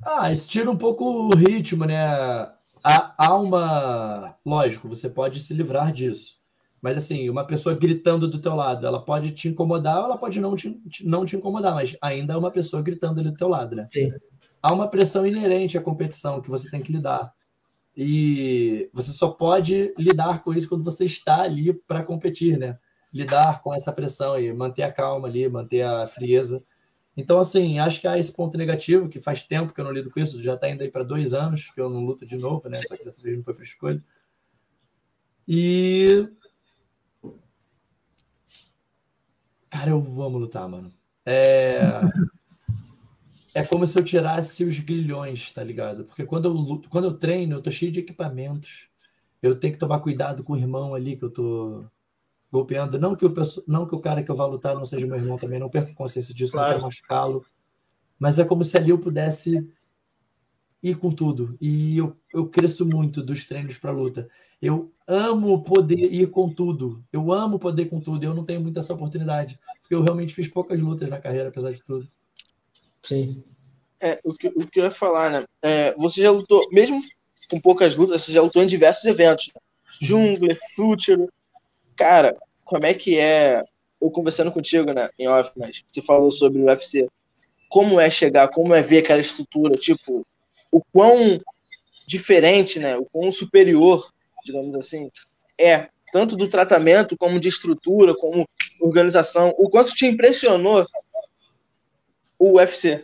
Ah, isso tira um pouco o ritmo, né? Há, há uma. Lógico, você pode se livrar disso. Mas assim, uma pessoa gritando do teu lado, ela pode te incomodar ou ela pode não te, não te incomodar, mas ainda é uma pessoa gritando ali do teu lado, né? Sim. Há uma pressão inerente à competição que você tem que lidar. E você só pode lidar com isso quando você está ali para competir, né? Lidar com essa pressão e manter a calma ali, manter a frieza. Então, assim, acho que há esse ponto negativo, que faz tempo que eu não lido com isso, já está indo aí para dois anos que eu não luto de novo, né? Só que dessa vez não foi para escolha. E. Cara, eu amo lutar, mano. É é como se eu tirasse os grilhões, tá ligado? Porque quando eu, quando eu treino, eu tô cheio de equipamentos. Eu tenho que tomar cuidado com o irmão ali que eu tô golpeando. Não que o, não que o cara que eu vá lutar não seja meu irmão também, não perco consciência disso, claro. não quero machucá-lo. Mas é como se ali eu pudesse ir com tudo. E eu, eu cresço muito dos treinos para luta. Eu amo poder ir com tudo. Eu amo poder ir com tudo. Eu não tenho muita essa oportunidade. Porque eu realmente fiz poucas lutas na carreira, apesar de tudo. Sim. É, o que, o que eu ia falar, né? É, você já lutou, mesmo com poucas lutas, você já lutou em diversos eventos. Né? Jungle, Future. Cara, como é que é? Eu conversando contigo, né, em off, mas você falou sobre o UFC. Como é chegar, como é ver aquela estrutura, tipo, o quão diferente, né, o quão superior, digamos assim, é, tanto do tratamento, como de estrutura, como organização, o quanto te impressionou o UFC?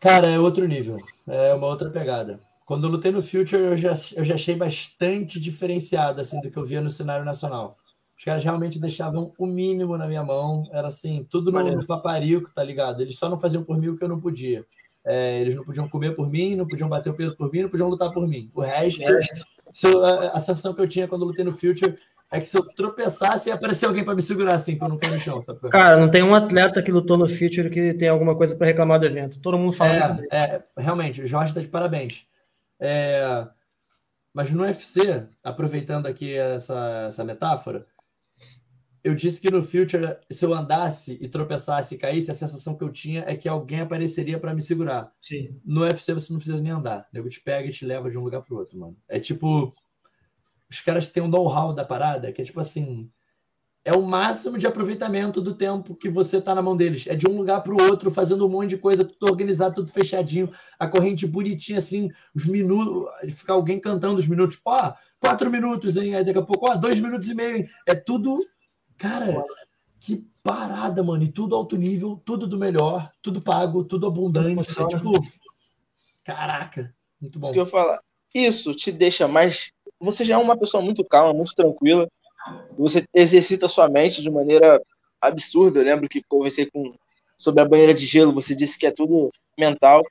Cara, é outro nível. É uma outra pegada. Quando eu lutei no Future, eu já, eu já achei bastante diferenciado assim, do que eu via no cenário nacional. Os caras realmente deixavam o mínimo na minha mão. Era assim, tudo no, no paparico, tá ligado? Eles só não faziam por mim o que eu não podia. É, eles não podiam comer por mim, não podiam bater o peso por mim, não podiam lutar por mim. O resto, é. eu, a, a sensação que eu tinha quando eu lutei no Future é que se eu tropeçasse, ia aparecer alguém para me segurar assim, para eu não cair no chão, sabe? Cara, não tem um atleta que lutou no Future que tem alguma coisa para reclamar do evento. Todo mundo fala. É, é realmente, o Jorge está de parabéns. É, mas no UFC, aproveitando aqui essa, essa metáfora, eu disse que no Future, se eu andasse e tropeçasse e caísse, a sensação que eu tinha é que alguém apareceria para me segurar. Sim. No UFC, você não precisa nem andar. O nego te pega e te leva de um lugar para outro, mano. É tipo os caras têm um know-how da parada, que é tipo assim, é o máximo de aproveitamento do tempo que você tá na mão deles. É de um lugar para o outro, fazendo um monte de coisa, tudo organizado, tudo fechadinho, a corrente bonitinha assim, os minutos, ficar alguém cantando os minutos. Ó, oh, quatro minutos, hein? Aí daqui a pouco, ó, oh, dois minutos e meio, hein? É tudo. Cara, que parada, mano. E tudo alto nível, tudo do melhor, tudo pago, tudo abundante. É, tipo, caraca, muito bom. Isso que eu falar. Isso te deixa mais. Você já é uma pessoa muito calma, muito tranquila você exercita a sua mente de maneira absurda. Eu lembro que conversei com sobre a banheira de gelo, você disse que é tudo mental.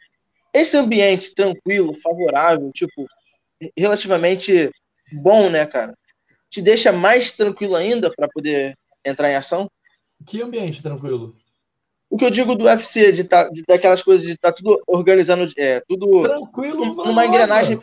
Esse ambiente tranquilo, favorável, tipo, relativamente bom, né, cara? Te deixa mais tranquilo ainda para poder entrar em ação? Que ambiente tranquilo? O que eu digo do UFC, de, tá, de daquelas coisas de estar tá tudo organizando, é, tudo tranquilo, numa engrenagem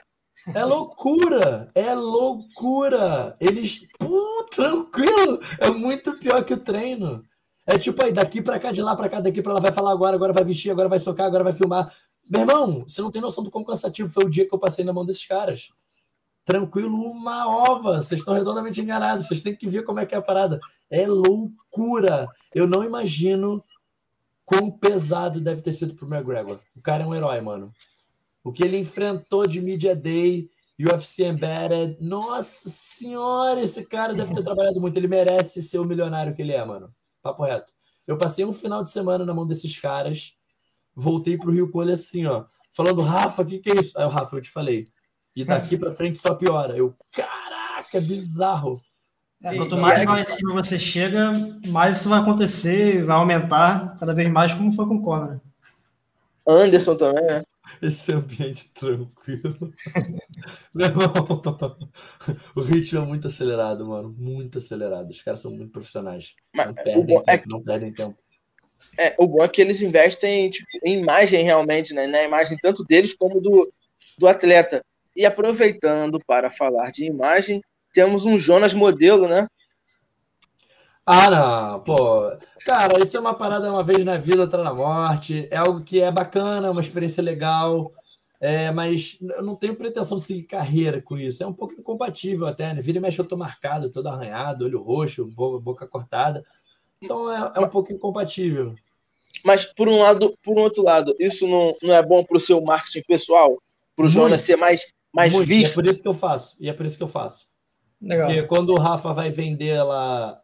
é loucura! É loucura! Eles. Pô, tranquilo! É muito pior que o treino. É tipo aí, daqui pra cá, de lá pra cá, daqui pra lá, vai falar agora, agora vai vestir, agora vai socar, agora vai filmar. Meu irmão, você não tem noção do quão cansativo foi o dia que eu passei na mão desses caras. Tranquilo, uma ova. Vocês estão redondamente enganados. Vocês têm que ver como é que é a parada. É loucura. Eu não imagino quão pesado deve ter sido pro McGregor. O cara é um herói, mano. O que ele enfrentou de Media Day, UFC Embedded. Nossa senhora, esse cara deve ter trabalhado muito. Ele merece ser o milionário que ele é, mano. Papo reto. Eu passei um final de semana na mão desses caras. Voltei pro Rio com ele assim, ó. Falando, Rafa, o que, que é isso? Aí o Rafa, eu te falei. E daqui pra frente só piora. Eu, caraca, bizarro. É, quanto mais lá em cima você chega, mais isso vai acontecer, vai aumentar cada vez mais, como foi com o Conor. Anderson também, né? Esse ambiente tranquilo. Meu irmão, o ritmo é muito acelerado, mano. Muito acelerado. Os caras são muito profissionais. Mas, não, perdem tempo, é... não perdem tempo. É, o bom é que eles investem tipo, em imagem realmente, né? Na imagem tanto deles como do, do atleta. E aproveitando para falar de imagem, temos um Jonas modelo, né? Ah, não, pô. Cara, isso é uma parada uma vez na vida, outra na morte. É algo que é bacana, uma experiência legal. É, mas eu não tenho pretensão de seguir carreira com isso. É um pouco incompatível até, né? Vira e mexe, eu tô marcado, todo arranhado, olho roxo, boca cortada. Então é, é um pouco incompatível. Mas por um lado, por um outro lado, isso não, não é bom para o seu marketing pessoal, para o Jonas ser mais, mais Muito. visto. E é por isso que eu faço. E é por isso que eu faço. Legal. Porque quando o Rafa vai vender lá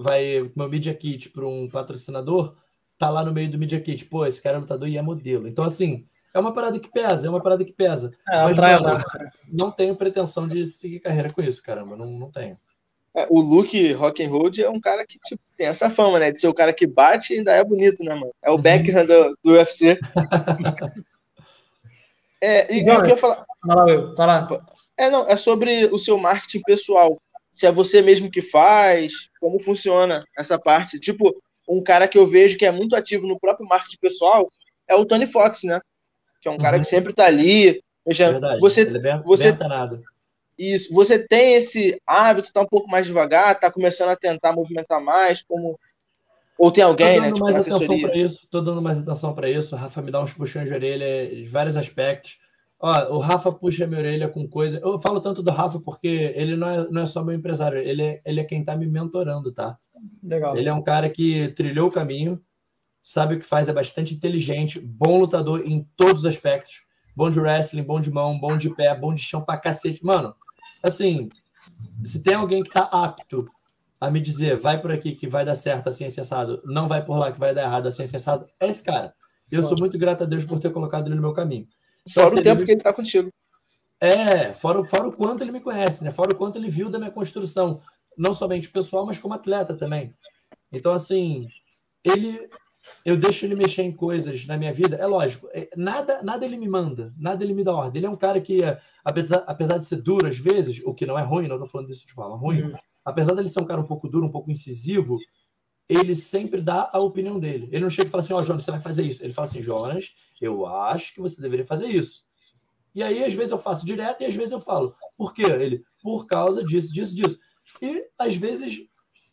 vai meu Media Kit para um patrocinador, tá lá no meio do Media Kit. Pô, esse cara é lutador e é modelo. Então, assim, é uma parada que pesa, é uma parada que pesa. É, Mas, mano, não tenho pretensão de seguir carreira com isso, caramba, não, não tenho. É, o Luke Rock and Roll é um cara que tipo, tem essa fama, né? De ser o cara que bate e ainda é bonito, né, mano? É o uhum. backhand do, do UFC. é, e o que eu falar. Fala, fala. É, não, é sobre o seu marketing pessoal se é você mesmo que faz, como funciona essa parte. Tipo, um cara que eu vejo que é muito ativo no próprio marketing pessoal é o Tony Fox, né? Que é um uhum. cara que sempre tá ali. Verdade. Você, Ele é bem, você, bem Isso. Você tem esse hábito, tá um pouco mais devagar, tá começando a tentar movimentar mais, como ou tem alguém, tô dando né? mais tipo, atenção para isso, tô dando mais atenção para isso. O Rafa me dá uns puxões de orelha de vários aspectos. Ó, o Rafa puxa minha orelha com coisa. Eu falo tanto do Rafa porque ele não é, não é só meu empresário, ele é, ele é quem tá me mentorando, tá? Legal. Ele é um cara que trilhou o caminho, sabe o que faz, é bastante inteligente, bom lutador em todos os aspectos. Bom de wrestling, bom de mão, bom de pé, bom de chão pra cacete. Mano, assim, se tem alguém que tá apto a me dizer, vai por aqui que vai dar certo assim, acessado, não vai por lá que vai dar errado assim, acessado, é esse cara. Eu sou muito grato a Deus por ter colocado ele no meu caminho. Fora o tempo que ele está contigo. É, fora, fora o quanto ele me conhece, né? Fora o quanto ele viu da minha construção, não somente pessoal, mas como atleta também. Então, assim, ele eu deixo ele mexer em coisas na minha vida, é lógico, é, nada nada ele me manda, nada ele me dá ordem. Ele é um cara que, apesar, apesar de ser duro às vezes, o que não é ruim, não estou falando disso de forma ruim, uhum. apesar dele ser um cara um pouco duro, um pouco incisivo, ele sempre dá a opinião dele. Ele não chega e fala assim, ó, oh, Jonas, você vai fazer isso. Ele fala assim, Jonas, eu acho que você deveria fazer isso. E aí, às vezes, eu faço direto e às vezes eu falo. Por quê? Ele, por causa disso, disso, disso. E às vezes,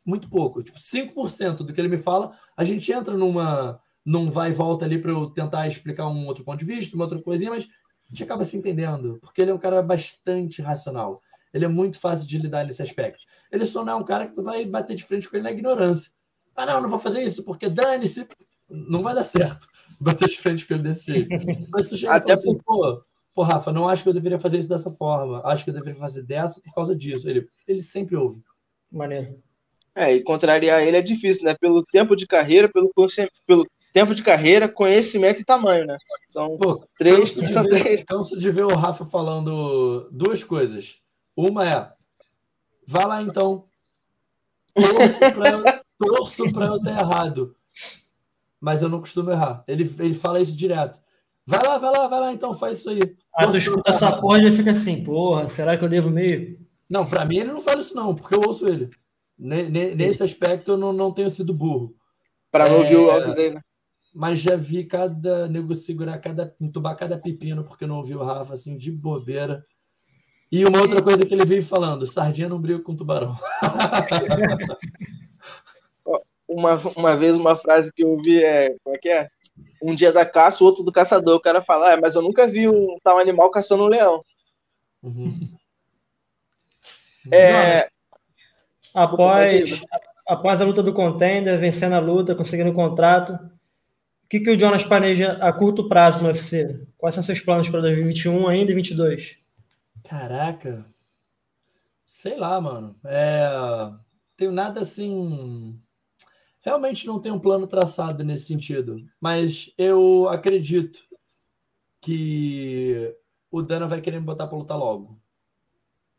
muito pouco. Tipo, 5% do que ele me fala, a gente entra numa. num vai e volta ali para eu tentar explicar um outro ponto de vista, uma outra coisinha, mas a gente acaba se entendendo, porque ele é um cara bastante racional. Ele é muito fácil de lidar nesse aspecto. Ele só não é um cara que tu vai bater de frente com ele na ignorância. Ah, não, não vou fazer isso, porque dane-se. Não vai dar certo bater de frente com ele desse jeito. Mas tu chega Até e fala assim, pô, pô, Rafa, não acho que eu deveria fazer isso dessa forma. Acho que eu deveria fazer dessa por causa disso. Ele, ele sempre ouve. Maneiro. É, e contrariar ele é difícil, né? Pelo tempo de carreira, pelo, pelo tempo de carreira, conhecimento e tamanho, né? São Pô, três, canso de, ver, canso de ver o Rafa falando duas coisas. Uma é, vá lá então. Torço para eu, eu ter errado. Mas eu não costumo errar. Ele, ele fala isso direto. Vai lá, vai lá, vai lá, então faz isso aí. Ah, tu escuta essa porra e fica assim, porra, será que eu devo meio? Não, para mim ele não fala isso não, porque eu ouço ele. Nesse aspecto eu não, não tenho sido burro. Para não é, ouvir o áudio dele, né? Mas já vi cada nego segurar, cada, entubar cada pepino porque não ouviu o Rafa, assim, de bobeira. E uma outra coisa que ele veio falando: sardinha não briga com tubarão. uma, uma vez, uma frase que eu ouvi é: como é que é? Um dia da caça, o outro do caçador. O cara fala: ah, mas eu nunca vi um tal animal caçando um leão. Uhum. É, após, após a luta do contender, vencendo a luta, conseguindo o contrato, o que, que o Jonas planeja a curto prazo no UFC? Quais são seus planos para 2021 ainda e 2022? Caraca, sei lá, mano. É, tenho nada assim. Realmente não tenho um plano traçado nesse sentido, mas eu acredito que o Dana vai querer me botar para lutar logo.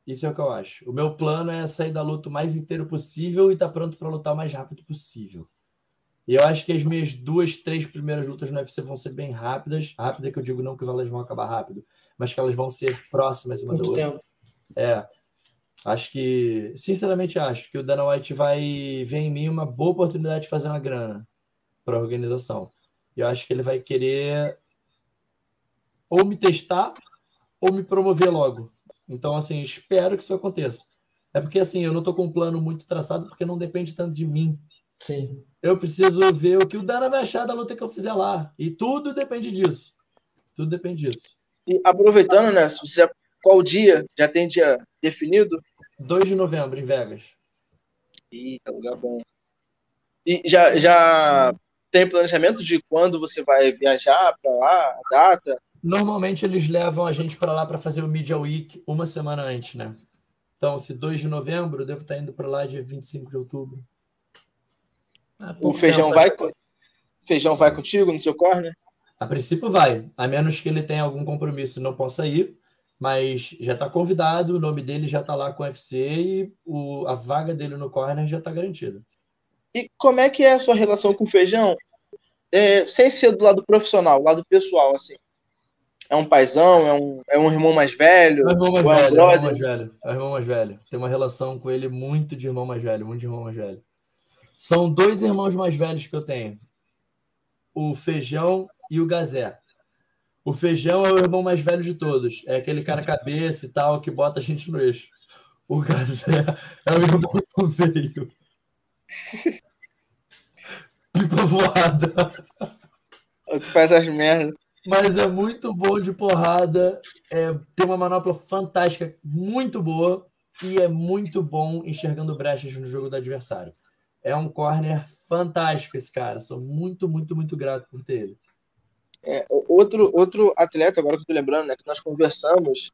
Isso é o que eu acho. O meu plano é sair da luta o mais inteiro possível e estar tá pronto para lutar o mais rápido possível. E eu acho que as minhas duas, três primeiras lutas no UFC vão ser bem rápidas. Rápida que eu digo não que elas vão acabar rápido, mas que elas vão ser próximas uma da outra. É. Acho que, sinceramente, acho que o Dana White vai ver em mim uma boa oportunidade de fazer uma grana para a organização. E eu acho que ele vai querer ou me testar ou me promover logo. Então, assim, espero que isso aconteça. É porque, assim, eu não estou com um plano muito traçado porque não depende tanto de mim. Sim. Eu preciso ver o que o Dana vai achar da luta que eu fizer lá. E tudo depende disso. Tudo depende disso. E aproveitando, né? Você, qual dia? Já tem dia definido? 2 de novembro, em Vegas. Eita, lugar bom. E já, já tem planejamento de quando você vai viajar para lá, a data? Normalmente eles levam a gente para lá para fazer o Media Week uma semana antes, né? Então, se 2 de novembro, eu devo estar indo para lá dia 25 de outubro. Ah, o feijão vai, feijão vai contigo no seu corner? A princípio vai, a menos que ele tenha algum compromisso e não possa ir, mas já está convidado, o nome dele já está lá com o UFC e o, a vaga dele no corner já está garantida. E como é que é a sua relação com o feijão? É, sem ser do lado profissional, lado pessoal, assim. É um paizão? É um, é um irmão mais velho? É um irmão mais, velho, é um irmão mais velho. É um irmão mais velho. Tem uma relação com ele muito de irmão mais velho, muito de irmão mais velho. São dois irmãos mais velhos que eu tenho. O Feijão e o Gazé. O Feijão é o irmão mais velho de todos. É aquele cara cabeça e tal que bota a gente no eixo. O Gazé é o irmão do meio. Pipa voada. O que faz as merdas mas é muito bom de porrada. É, tem uma manopla fantástica, muito boa, e é muito bom enxergando brechas no jogo do adversário. É um corner fantástico esse cara. Sou muito, muito, muito grato por ter ele. É, outro, outro atleta, agora que eu tô lembrando, né, que nós conversamos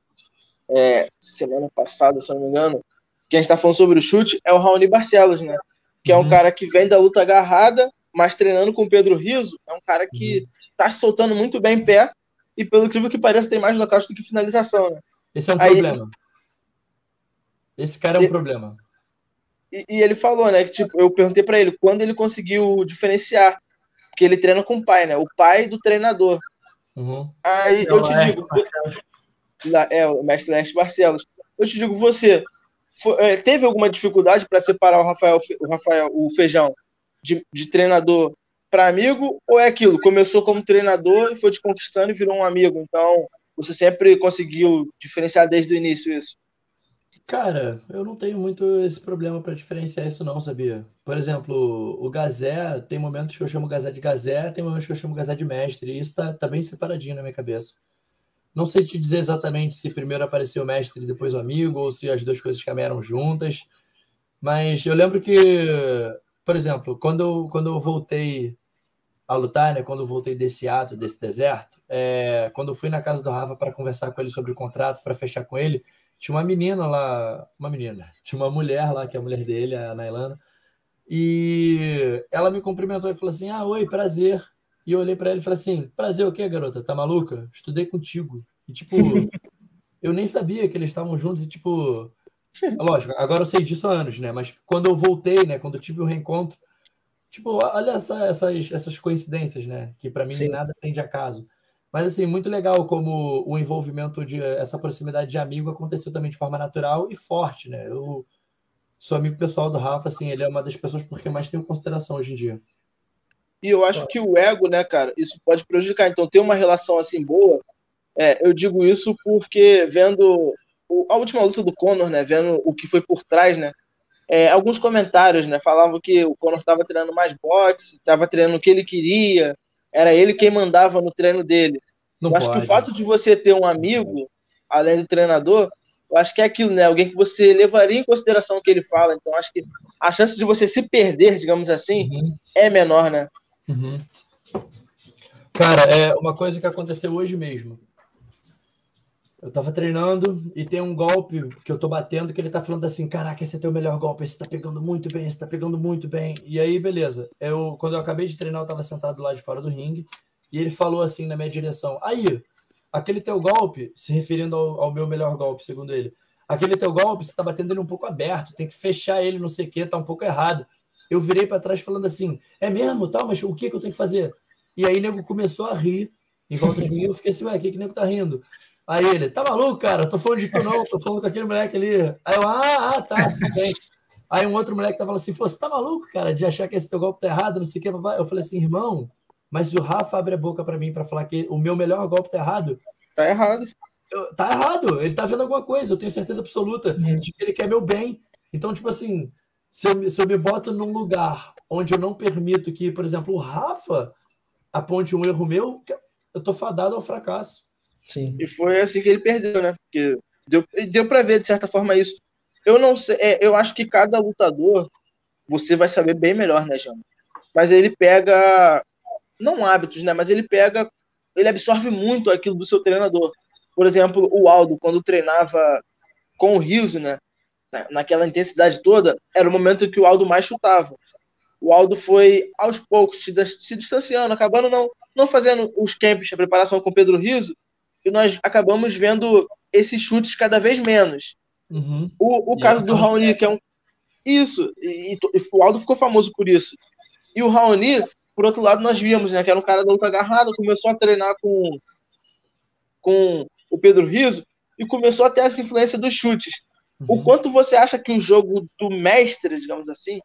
é, semana passada, se eu não me engano, que a gente tá falando sobre o chute, é o Raoni Barcelos, né? Que é um uhum. cara que vem da luta agarrada, mas treinando com o Pedro Riso, é um cara que uhum tá se soltando muito bem em pé e, pelo incrível que pareça, tem mais nocaute do que finalização, né? Esse é um Aí, problema. Esse cara é um e, problema. E, e, ele falou, né, que tipo, eu perguntei para ele quando ele conseguiu diferenciar, porque ele treina com o pai, né? O pai do treinador. Uhum. Aí eu, eu te é, digo, lá, é o mestre Leste Barcelos. Eu te digo, você foi, é, teve alguma dificuldade para separar o Rafael, o Rafael, o Feijão de, de treinador para amigo ou é aquilo? Começou como treinador e foi te conquistando e virou um amigo. Então, você sempre conseguiu diferenciar desde o início isso? Cara, eu não tenho muito esse problema para diferenciar isso, não, sabia? Por exemplo, o Gazé, tem momentos que eu chamo o Gazé de Gazé, tem momentos que eu chamo o Gazé de mestre, e isso tá, tá bem separadinho na minha cabeça. Não sei te dizer exatamente se primeiro apareceu o mestre e depois o amigo, ou se as duas coisas caminharam juntas. Mas eu lembro que, por exemplo, quando eu, quando eu voltei a lutar, né, quando eu voltei desse ato, desse deserto, é, quando eu fui na casa do Rafa para conversar com ele sobre o contrato, para fechar com ele, tinha uma menina lá, uma menina, tinha uma mulher lá, que é a mulher dele, a Nailana, e ela me cumprimentou e falou assim: Ah, oi, prazer. E eu olhei para ela e falei assim: Prazer o quê, garota? Tá maluca? Estudei contigo. E, tipo, eu nem sabia que eles estavam juntos e, tipo, lógico, agora eu sei disso há anos, né? Mas quando eu voltei, né? Quando eu tive o um reencontro, tipo, olha essa, essas, essas coincidências, né? Que para mim Sim. nada tem de acaso. Mas, assim, muito legal como o envolvimento de essa proximidade de amigo aconteceu também de forma natural e forte, né? Eu sou amigo pessoal do Rafa, assim, ele é uma das pessoas por quem mais tenho consideração hoje em dia. E eu acho que o ego, né, cara, isso pode prejudicar. Então, ter uma relação assim boa, é, eu digo isso porque vendo a última luta do Conor, né, vendo o que foi por trás, né, é, alguns comentários, né, falavam que o Conor estava treinando mais boxe, estava treinando o que ele queria, era ele quem mandava no treino dele. Não eu pode. acho que o fato de você ter um amigo, além do treinador, eu acho que é aquilo, né? Alguém que você levaria em consideração o que ele fala. Então, acho que a chance de você se perder, digamos assim, uhum. é menor, né? Uhum. Cara, é uma coisa que aconteceu hoje mesmo. Eu tava treinando e tem um golpe que eu tô batendo que ele tá falando assim: caraca, esse é teu melhor golpe, esse tá pegando muito bem, esse tá pegando muito bem. E aí, beleza. Eu, quando eu acabei de treinar, eu tava sentado lá de fora do ringue e ele falou assim na minha direção: aí, aquele teu golpe, se referindo ao, ao meu melhor golpe, segundo ele, aquele teu golpe, você tá batendo ele um pouco aberto, tem que fechar ele, não sei o que, tá um pouco errado. Eu virei para trás falando assim: é mesmo, tal, mas o que, que eu tenho que fazer? E aí, nego começou a rir em volta de mim. Eu fiquei assim: ué, o que, que nego tá rindo? Aí ele, tá maluco, cara? Tô falando de tu não, tô falando com aquele moleque ali. Aí eu, ah, ah, tá, tudo bem. Aí um outro moleque tava falando assim, você tá maluco, cara, de achar que esse teu golpe tá errado, não sei o que. Eu falei assim, irmão, mas o Rafa abre a boca para mim para falar que o meu melhor golpe tá errado. Tá errado. Eu, tá errado, ele tá vendo alguma coisa, eu tenho certeza absoluta uhum. de que ele quer meu bem. Então, tipo assim, se eu, se eu me boto num lugar onde eu não permito que, por exemplo, o Rafa aponte um erro meu, eu tô fadado ao fracasso. Sim. E foi assim que ele perdeu, né? Porque deu, deu para ver, de certa forma, isso. Eu não sei, é, eu acho que cada lutador você vai saber bem melhor, né, Jana? Mas ele pega, não hábitos, né? Mas ele pega, ele absorve muito aquilo do seu treinador. Por exemplo, o Aldo, quando treinava com o Rizzo, né? Naquela intensidade toda, era o momento que o Aldo mais chutava. O Aldo foi, aos poucos, se, se distanciando, acabando não, não fazendo os camps, a preparação com o Pedro Rizzo, e nós acabamos vendo esses chutes cada vez menos. Uhum. O, o caso do Raoni, que é um. Isso, e, e, o Aldo ficou famoso por isso. E o Raoni, por outro lado, nós vimos, né, que era um cara da luta agarrada, começou a treinar com, com o Pedro Riso e começou a ter essa influência dos chutes. Uhum. O quanto você acha que o jogo do mestre, digamos assim,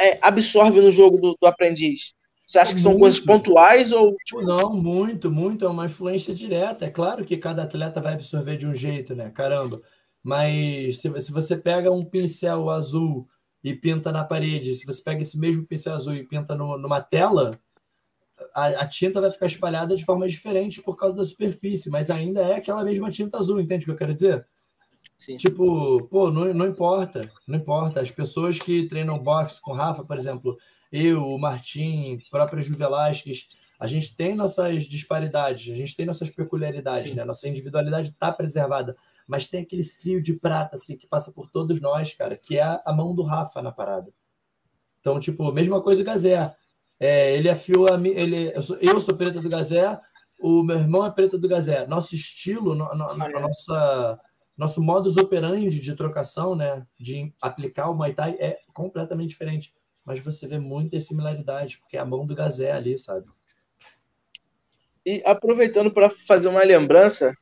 é, absorve no jogo do, do aprendiz? Você acha que são muito. coisas pontuais ou. Tipo... Não, muito, muito. É uma influência direta. É claro que cada atleta vai absorver de um jeito, né? Caramba. Mas se, se você pega um pincel azul e pinta na parede, se você pega esse mesmo pincel azul e pinta no, numa tela, a, a, tinta vai ficar espalhada de formas diferentes por causa da superfície, mas ainda é aquela mesma tinta azul, entende o que eu quero dizer? Sim. Tipo, pô, não, não importa, não importa. As pessoas que treinam boxe com Rafa, por exemplo, eu, o Martim, própria Ju Velasquez, a gente tem nossas disparidades, a gente tem nossas peculiaridades, Sim. né? Nossa individualidade está preservada, mas tem aquele fio de prata assim que passa por todos nós, cara, que é a mão do Rafa na parada. Então, tipo, mesma coisa o Gazé. É, ele afiou a mim, ele, eu sou, eu sou preta do Gazé, o meu irmão é preta do Gazé. Nosso estilo, no, no, nossa, nosso modus operandi de trocação, né, de aplicar o Muay Thai é completamente diferente mas você vê muitas similaridades, porque é a mão do Gazé ali, sabe? E aproveitando para fazer uma lembrança,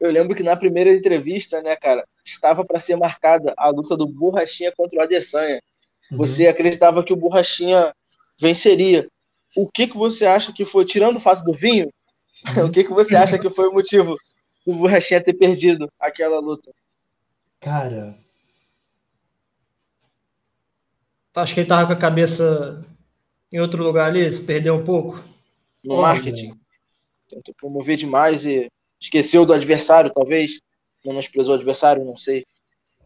eu lembro que na primeira entrevista, né, cara, estava para ser marcada a luta do Borrachinha contra o Adesanya. Uhum. Você acreditava que o Borrachinha venceria. O que que você acha que foi, tirando o fato do vinho, uhum. o que que você acha que foi o motivo do Borrachinha ter perdido aquela luta? Cara, Acho que ele tava com a cabeça em outro lugar ali, se perdeu um pouco. No marketing. tentou promover demais e esqueceu do adversário, talvez. Menosprezou o adversário, não sei.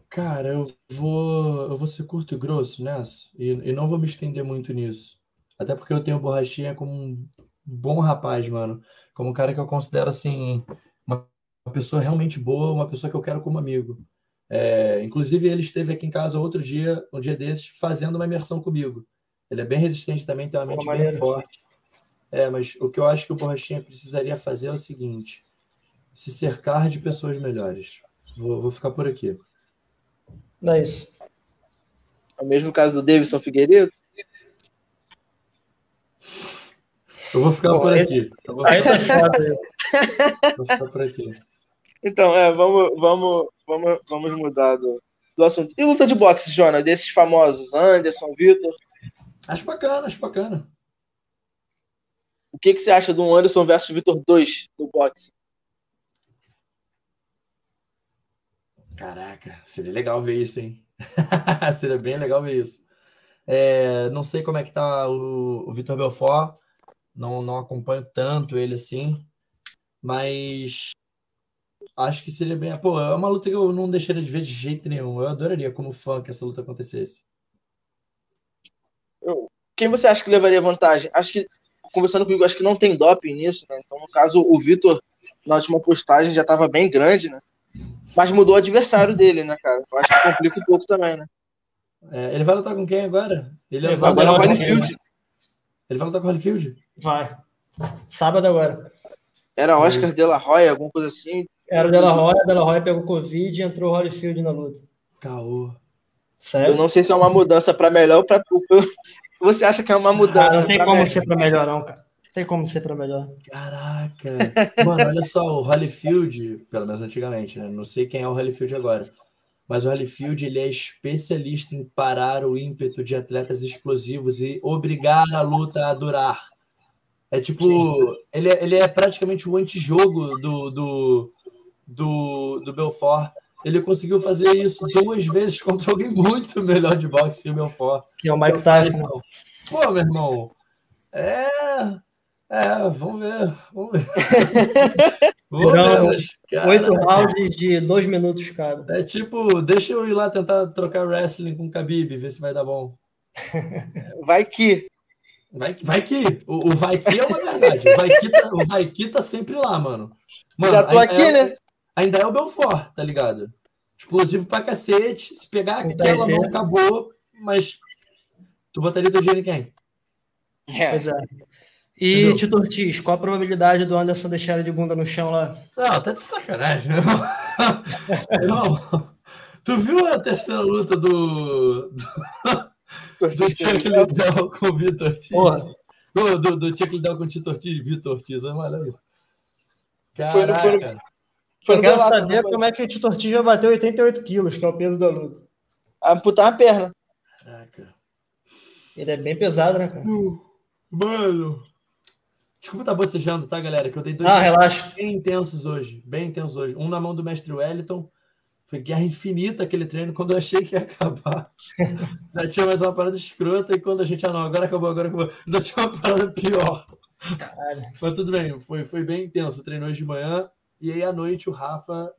Cara, eu vou, eu vou ser curto e grosso nessa e, e não vou me estender muito nisso. Até porque eu tenho o Borrachinha como um bom rapaz, mano. Como um cara que eu considero, assim, uma pessoa realmente boa, uma pessoa que eu quero como amigo. É, inclusive, ele esteve aqui em casa outro dia, um dia desses, fazendo uma imersão comigo. Ele é bem resistente também, tem uma mente bem forte. É, mas o que eu acho que o Borrachinha precisaria fazer é o seguinte: se cercar de pessoas melhores. Vou, vou ficar por aqui. É isso. É o mesmo caso do Davidson Figueiredo? Eu vou ficar Pô, por aqui. Eu vou ficar... vou ficar por aqui. Então, é, vamos, vamos, vamos, vamos mudar do, do assunto. E luta de boxe, Jona, desses famosos, Anderson, Vitor? Acho bacana, acho bacana. O que, que você acha do Anderson versus Vitor 2 do boxe? Caraca, seria legal ver isso, hein? seria bem legal ver isso. É, não sei como é que tá o, o Vitor Belfort, não, não acompanho tanto ele assim, mas acho que seria bem. Pô, é uma luta que eu não deixaria de ver de jeito nenhum. Eu adoraria, como fã, que essa luta acontecesse. Quem você acha que levaria vantagem? Acho que, conversando comigo, acho que não tem doping nisso, né? Então, no caso, o Vitor, na última postagem, já estava bem grande, né? Mas mudou o adversário dele, né, cara? Eu acho que complica um pouco também, né? É, ele vai lutar com quem agora? Ele, ele vai agora com o Holyfield. Ele vai lutar com o Holyfield? Vai. Sábado agora. Era Oscar De La Roya, alguma coisa assim. Era o De La Roya, De La Roya pegou Covid e entrou o Holyfield na luta. Caô. Sério? Eu não sei se é uma mudança para melhor ou para. Você acha que é uma mudança? Ah, não tem como melhor. ser para melhor, não, cara tem como ser para melhor. Caraca! Mano, olha só, o Holyfield, pelo menos antigamente, né? Não sei quem é o Holyfield agora. Mas o Holyfield ele é especialista em parar o ímpeto de atletas explosivos e obrigar a luta a durar. É tipo, ele é, ele é praticamente o antijogo do, do, do, do Belfort. Ele conseguiu fazer isso duas vezes contra alguém muito melhor de boxe que o Belfort. Que é o Mike Tyson. Pô, meu irmão, é é, vamos ver. Vamos ver. Serão oito rounds de dois minutos cada. É tipo, deixa eu ir lá tentar trocar wrestling com o Khabib, ver se vai dar bom. Vai que. Vai, vai que. O, o vai que é uma verdade. O vai que tá, o vai que tá sempre lá, mano. mano Já tô aqui, é, né? Ainda é o Belfort, tá ligado? Explosivo pra cacete. Se pegar aquela mão, acabou. Mas tu botaria teu dinheiro em quem? É. Pois é. E Entendeu? Tito Ortiz, qual a probabilidade do Anderson deixar ele de bunda no chão lá? Não, tá de sacanagem. Não. Tu viu a terceira luta do. Do, do Chuck Liddell com o Vitor Ortiz? Porra. Do, do, do Chuck Liddell com o Tito Ortiz, Vitor Ortiz, é maravilhoso. Caraca. Foi, foi, foi Eu quero saber como é que o Tito Ortiz já bateu 88 quilos, que é o peso da luta. Amputar a perna. Caraca. Ele é bem pesado, né, cara? Uh, mano. Desculpa estar tá bocejando, tá, galera? Que eu dei dois ah, relaxa. bem intensos hoje. Bem intensos hoje. Um na mão do mestre Wellington. Foi guerra infinita aquele treino quando eu achei que ia acabar. Já tinha mais uma parada escrota e quando a gente, ah não, agora acabou, agora acabou. Já tinha uma parada pior. Caralho. Mas tudo bem, foi, foi bem intenso. Treinou hoje de manhã e aí à noite o Rafa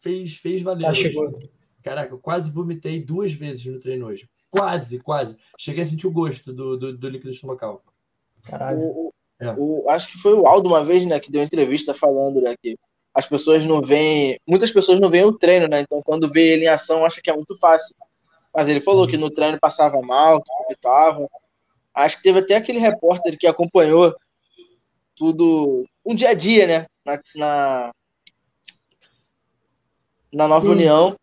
fez, fez valer. Ah, chegou. Caraca, eu quase vomitei duas vezes no treino hoje. Quase, quase. Cheguei a sentir o gosto do, do, do líquido estomacal. Caralho. O, é. O, acho que foi o Aldo uma vez, né, que deu entrevista falando, né, que as pessoas não veem, muitas pessoas não veem o treino, né? Então quando vê ele em ação, acha que é muito fácil. Mas ele falou que no treino passava mal, que vomitava. Acho que teve até aquele repórter que acompanhou tudo, um dia a dia, né, na, na, na Nova hum. União.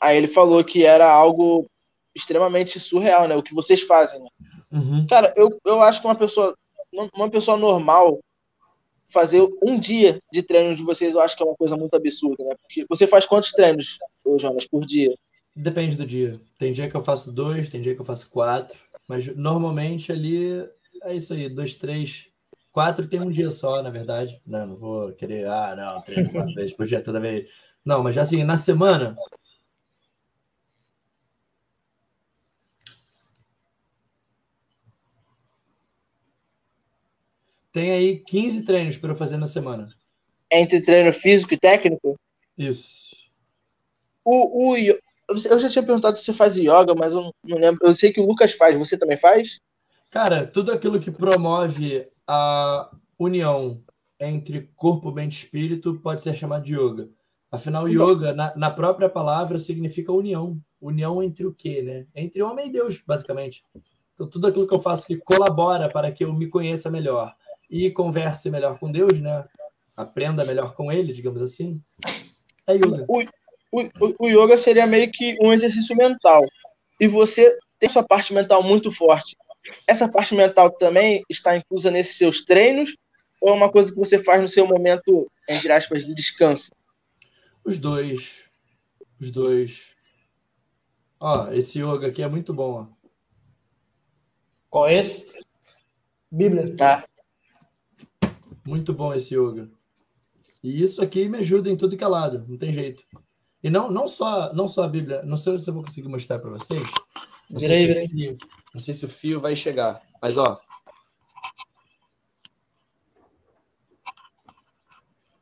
Aí ele falou que era algo extremamente surreal, né? O que vocês fazem. Né? Uhum. Cara, eu, eu acho que uma pessoa uma pessoa normal fazer um dia de treino de vocês, eu acho que é uma coisa muito absurda, né? Porque você faz quantos treinos, Jonas, por dia? Depende do dia. Tem dia que eu faço dois, tem dia que eu faço quatro, mas normalmente ali é isso aí, dois, três, quatro tem um dia só, na verdade. Não, não vou querer, ah, não, treino quatro vezes por dia toda vez. Não, mas assim, na semana, tem aí 15 treinos para fazer na semana. Entre treino físico e técnico? Isso. O, o, eu já tinha perguntado se você faz yoga, mas eu não lembro. Eu sei que o Lucas faz. Você também faz? Cara, tudo aquilo que promove a união entre corpo, mente e espírito pode ser chamado de yoga. Afinal, então, yoga, na, na, própria palavra, significa união. União entre o quê, né? Entre homem e Deus, basicamente. Então, tudo aquilo que eu faço que colabora para que eu me conheça melhor e converse melhor com Deus, né? Aprenda melhor com Ele, digamos assim, é yoga. O, o, o yoga seria meio que um exercício mental. E você tem sua parte mental muito forte. Essa parte mental também está inclusa nesses seus treinos ou é uma coisa que você faz no seu momento, entre aspas, de descanso? Os dois. Os dois. Ó, esse yoga aqui é muito bom. Ó. Qual é esse? Bíblia. Tá. Muito bom esse yoga. E isso aqui me ajuda em tudo que é lado, não tem jeito. E não, não, só, não só a Bíblia, não sei se eu vou conseguir mostrar para vocês. Não sei, se fio, não sei se o fio vai chegar, mas ó,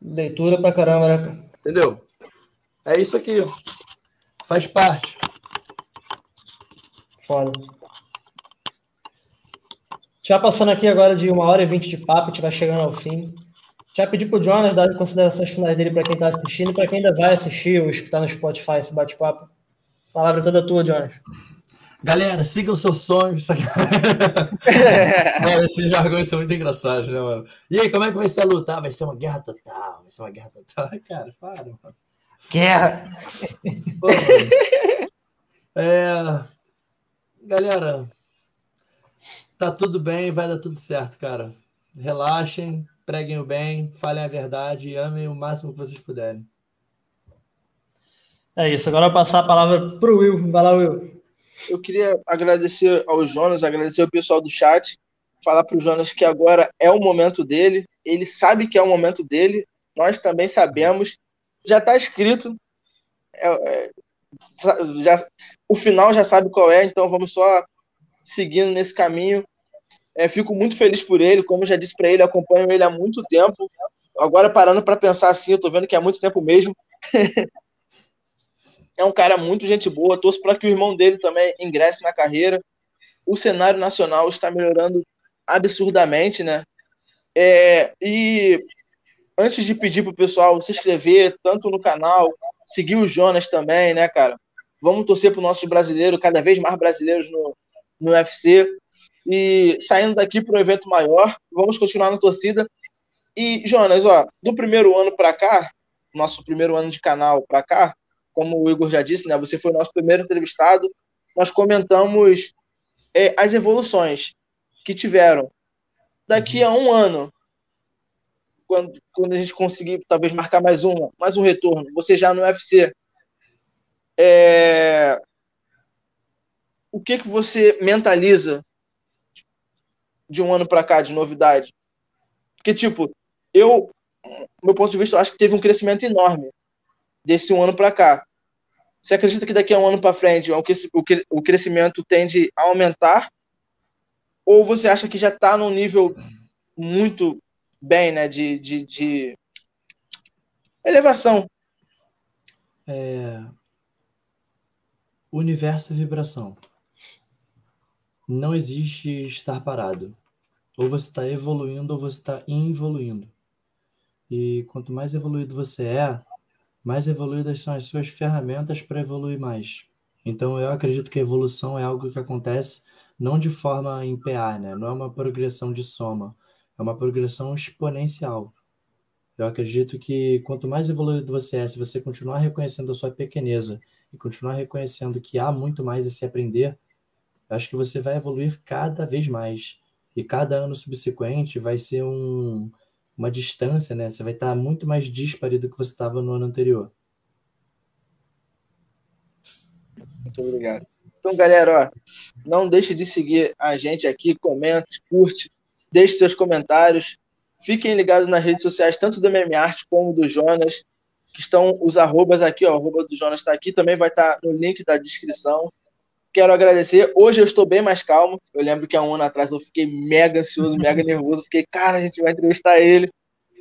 Leitura pra caramba, né, cara? Entendeu? É isso aqui. Faz parte. Foda. Já passando aqui agora de uma hora e vinte de papo, a gente vai chegando ao fim. Já pedi pro Jonas dar considerações finais dele para quem está assistindo e para quem ainda vai assistir ou escutar no Spotify esse bate-papo. Palavra toda tua, Jonas. Galera, sigam seus sonhos. mano, esses jargões são muito engraçados, né, mano? E aí, como é que vai ser a luta? Ah, vai ser uma guerra total, vai ser uma guerra total. Cara, para, mano. Guerra! Pô, é... Galera, tá tudo bem, vai dar tudo certo, cara. Relaxem, preguem o bem, falem a verdade e amem o máximo que vocês puderem. É isso, agora eu vou passar a palavra pro Will. Vai lá, Will. Eu queria agradecer ao Jonas, agradecer ao pessoal do chat, falar para o Jonas que agora é o momento dele. Ele sabe que é o momento dele, nós também sabemos. Já está escrito. É, é, já, o final já sabe qual é, então vamos só seguindo nesse caminho. É, fico muito feliz por ele, como já disse para ele, acompanho ele há muito tempo. Agora parando para pensar assim, eu estou vendo que há muito tempo mesmo. é um cara muito gente boa. Torço para que o irmão dele também ingresse na carreira. O cenário nacional está melhorando absurdamente, né? É, e antes de pedir pro pessoal se inscrever tanto no canal, seguir o Jonas também, né, cara? Vamos torcer pro nosso brasileiro, cada vez mais brasileiros no, no UFC. E saindo daqui para um evento maior, vamos continuar na torcida. E, Jonas, ó, do primeiro ano para cá, nosso primeiro ano de canal para cá, como o Igor já disse, né, você foi o nosso primeiro entrevistado, nós comentamos é, as evoluções que tiveram. Daqui a um ano, quando, quando a gente conseguir talvez marcar mais uma, mais um retorno, você já no UFC, é... o que, que você mentaliza de um ano para cá de novidade? Porque, tipo, eu, meu ponto de vista, eu acho que teve um crescimento enorme desse um ano para cá. Você acredita que daqui a um ano para frente o crescimento tende a aumentar? Ou você acha que já está num nível muito bem, né, de, de, de elevação? É... Universo é vibração. Não existe estar parado. Ou você está evoluindo ou você está involuindo. E quanto mais evoluído você é, mais evoluídas são as suas ferramentas para evoluir mais. Então, eu acredito que a evolução é algo que acontece não de forma em PA, né? Não é uma progressão de soma, é uma progressão exponencial. Eu acredito que quanto mais evoluído você é, se você continuar reconhecendo a sua pequeneza e continuar reconhecendo que há muito mais a se aprender, acho que você vai evoluir cada vez mais. E cada ano subsequente vai ser um, uma distância, né? Você vai estar muito mais dispare do que você estava no ano anterior. Muito obrigado. Então, galera, ó, não deixe de seguir a gente aqui, comente, curte, deixe seus comentários. Fiquem ligados nas redes sociais, tanto do Meme Art como do Jonas, que estão os arrobas aqui, ó, o arroba do Jonas está aqui, também vai estar no link da descrição. Quero agradecer. Hoje eu estou bem mais calmo. Eu lembro que há um ano atrás eu fiquei mega ansioso, mega nervoso. Fiquei, cara, a gente vai entrevistar ele.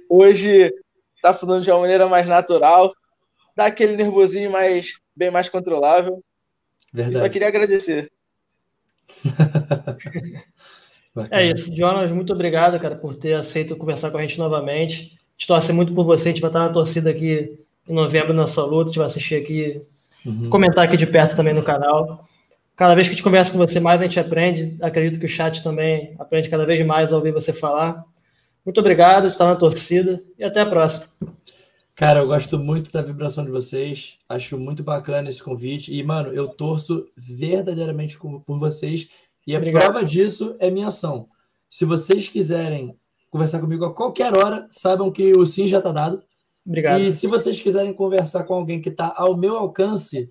Hoje tá falando de uma maneira mais natural. Dá aquele nervosinho mais, bem mais controlável. Verdade. só queria agradecer. é isso, Jonas, muito obrigado, cara, por ter aceito conversar com a gente novamente. A gente torce muito por você, a gente vai estar na torcida aqui em novembro na sua luta, a gente vai assistir aqui, uhum. comentar aqui de perto também no canal. Cada vez que a gente conversa com você mais, a gente aprende. Acredito que o chat também aprende cada vez mais ao ouvir você falar. Muito obrigado, estar na torcida e até a próxima. Cara, eu gosto muito da vibração de vocês. Acho muito bacana esse convite. E, mano, eu torço verdadeiramente por vocês. E a Obrigado. prova disso é minha ação. Se vocês quiserem conversar comigo a qualquer hora, saibam que o sim já está dado. Obrigado. E se vocês quiserem conversar com alguém que está ao meu alcance,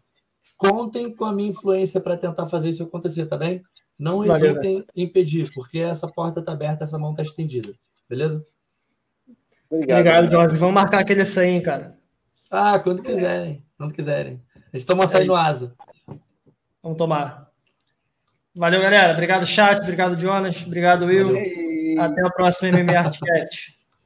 contem com a minha influência para tentar fazer isso acontecer, tá bem? Não hesitem em pedir, porque essa porta está aberta, essa mão está estendida. Beleza? Obrigado, Obrigado Jorge. Vamos marcar aquele açaí, cara. Ah, quando quiserem. Quando quiserem. A gente toma açaí é no asa. Vamos tomar. Valeu, galera. Obrigado, chat. Obrigado, Jonas. Obrigado, Will. Valeu. Até o próximo MMA Artcast.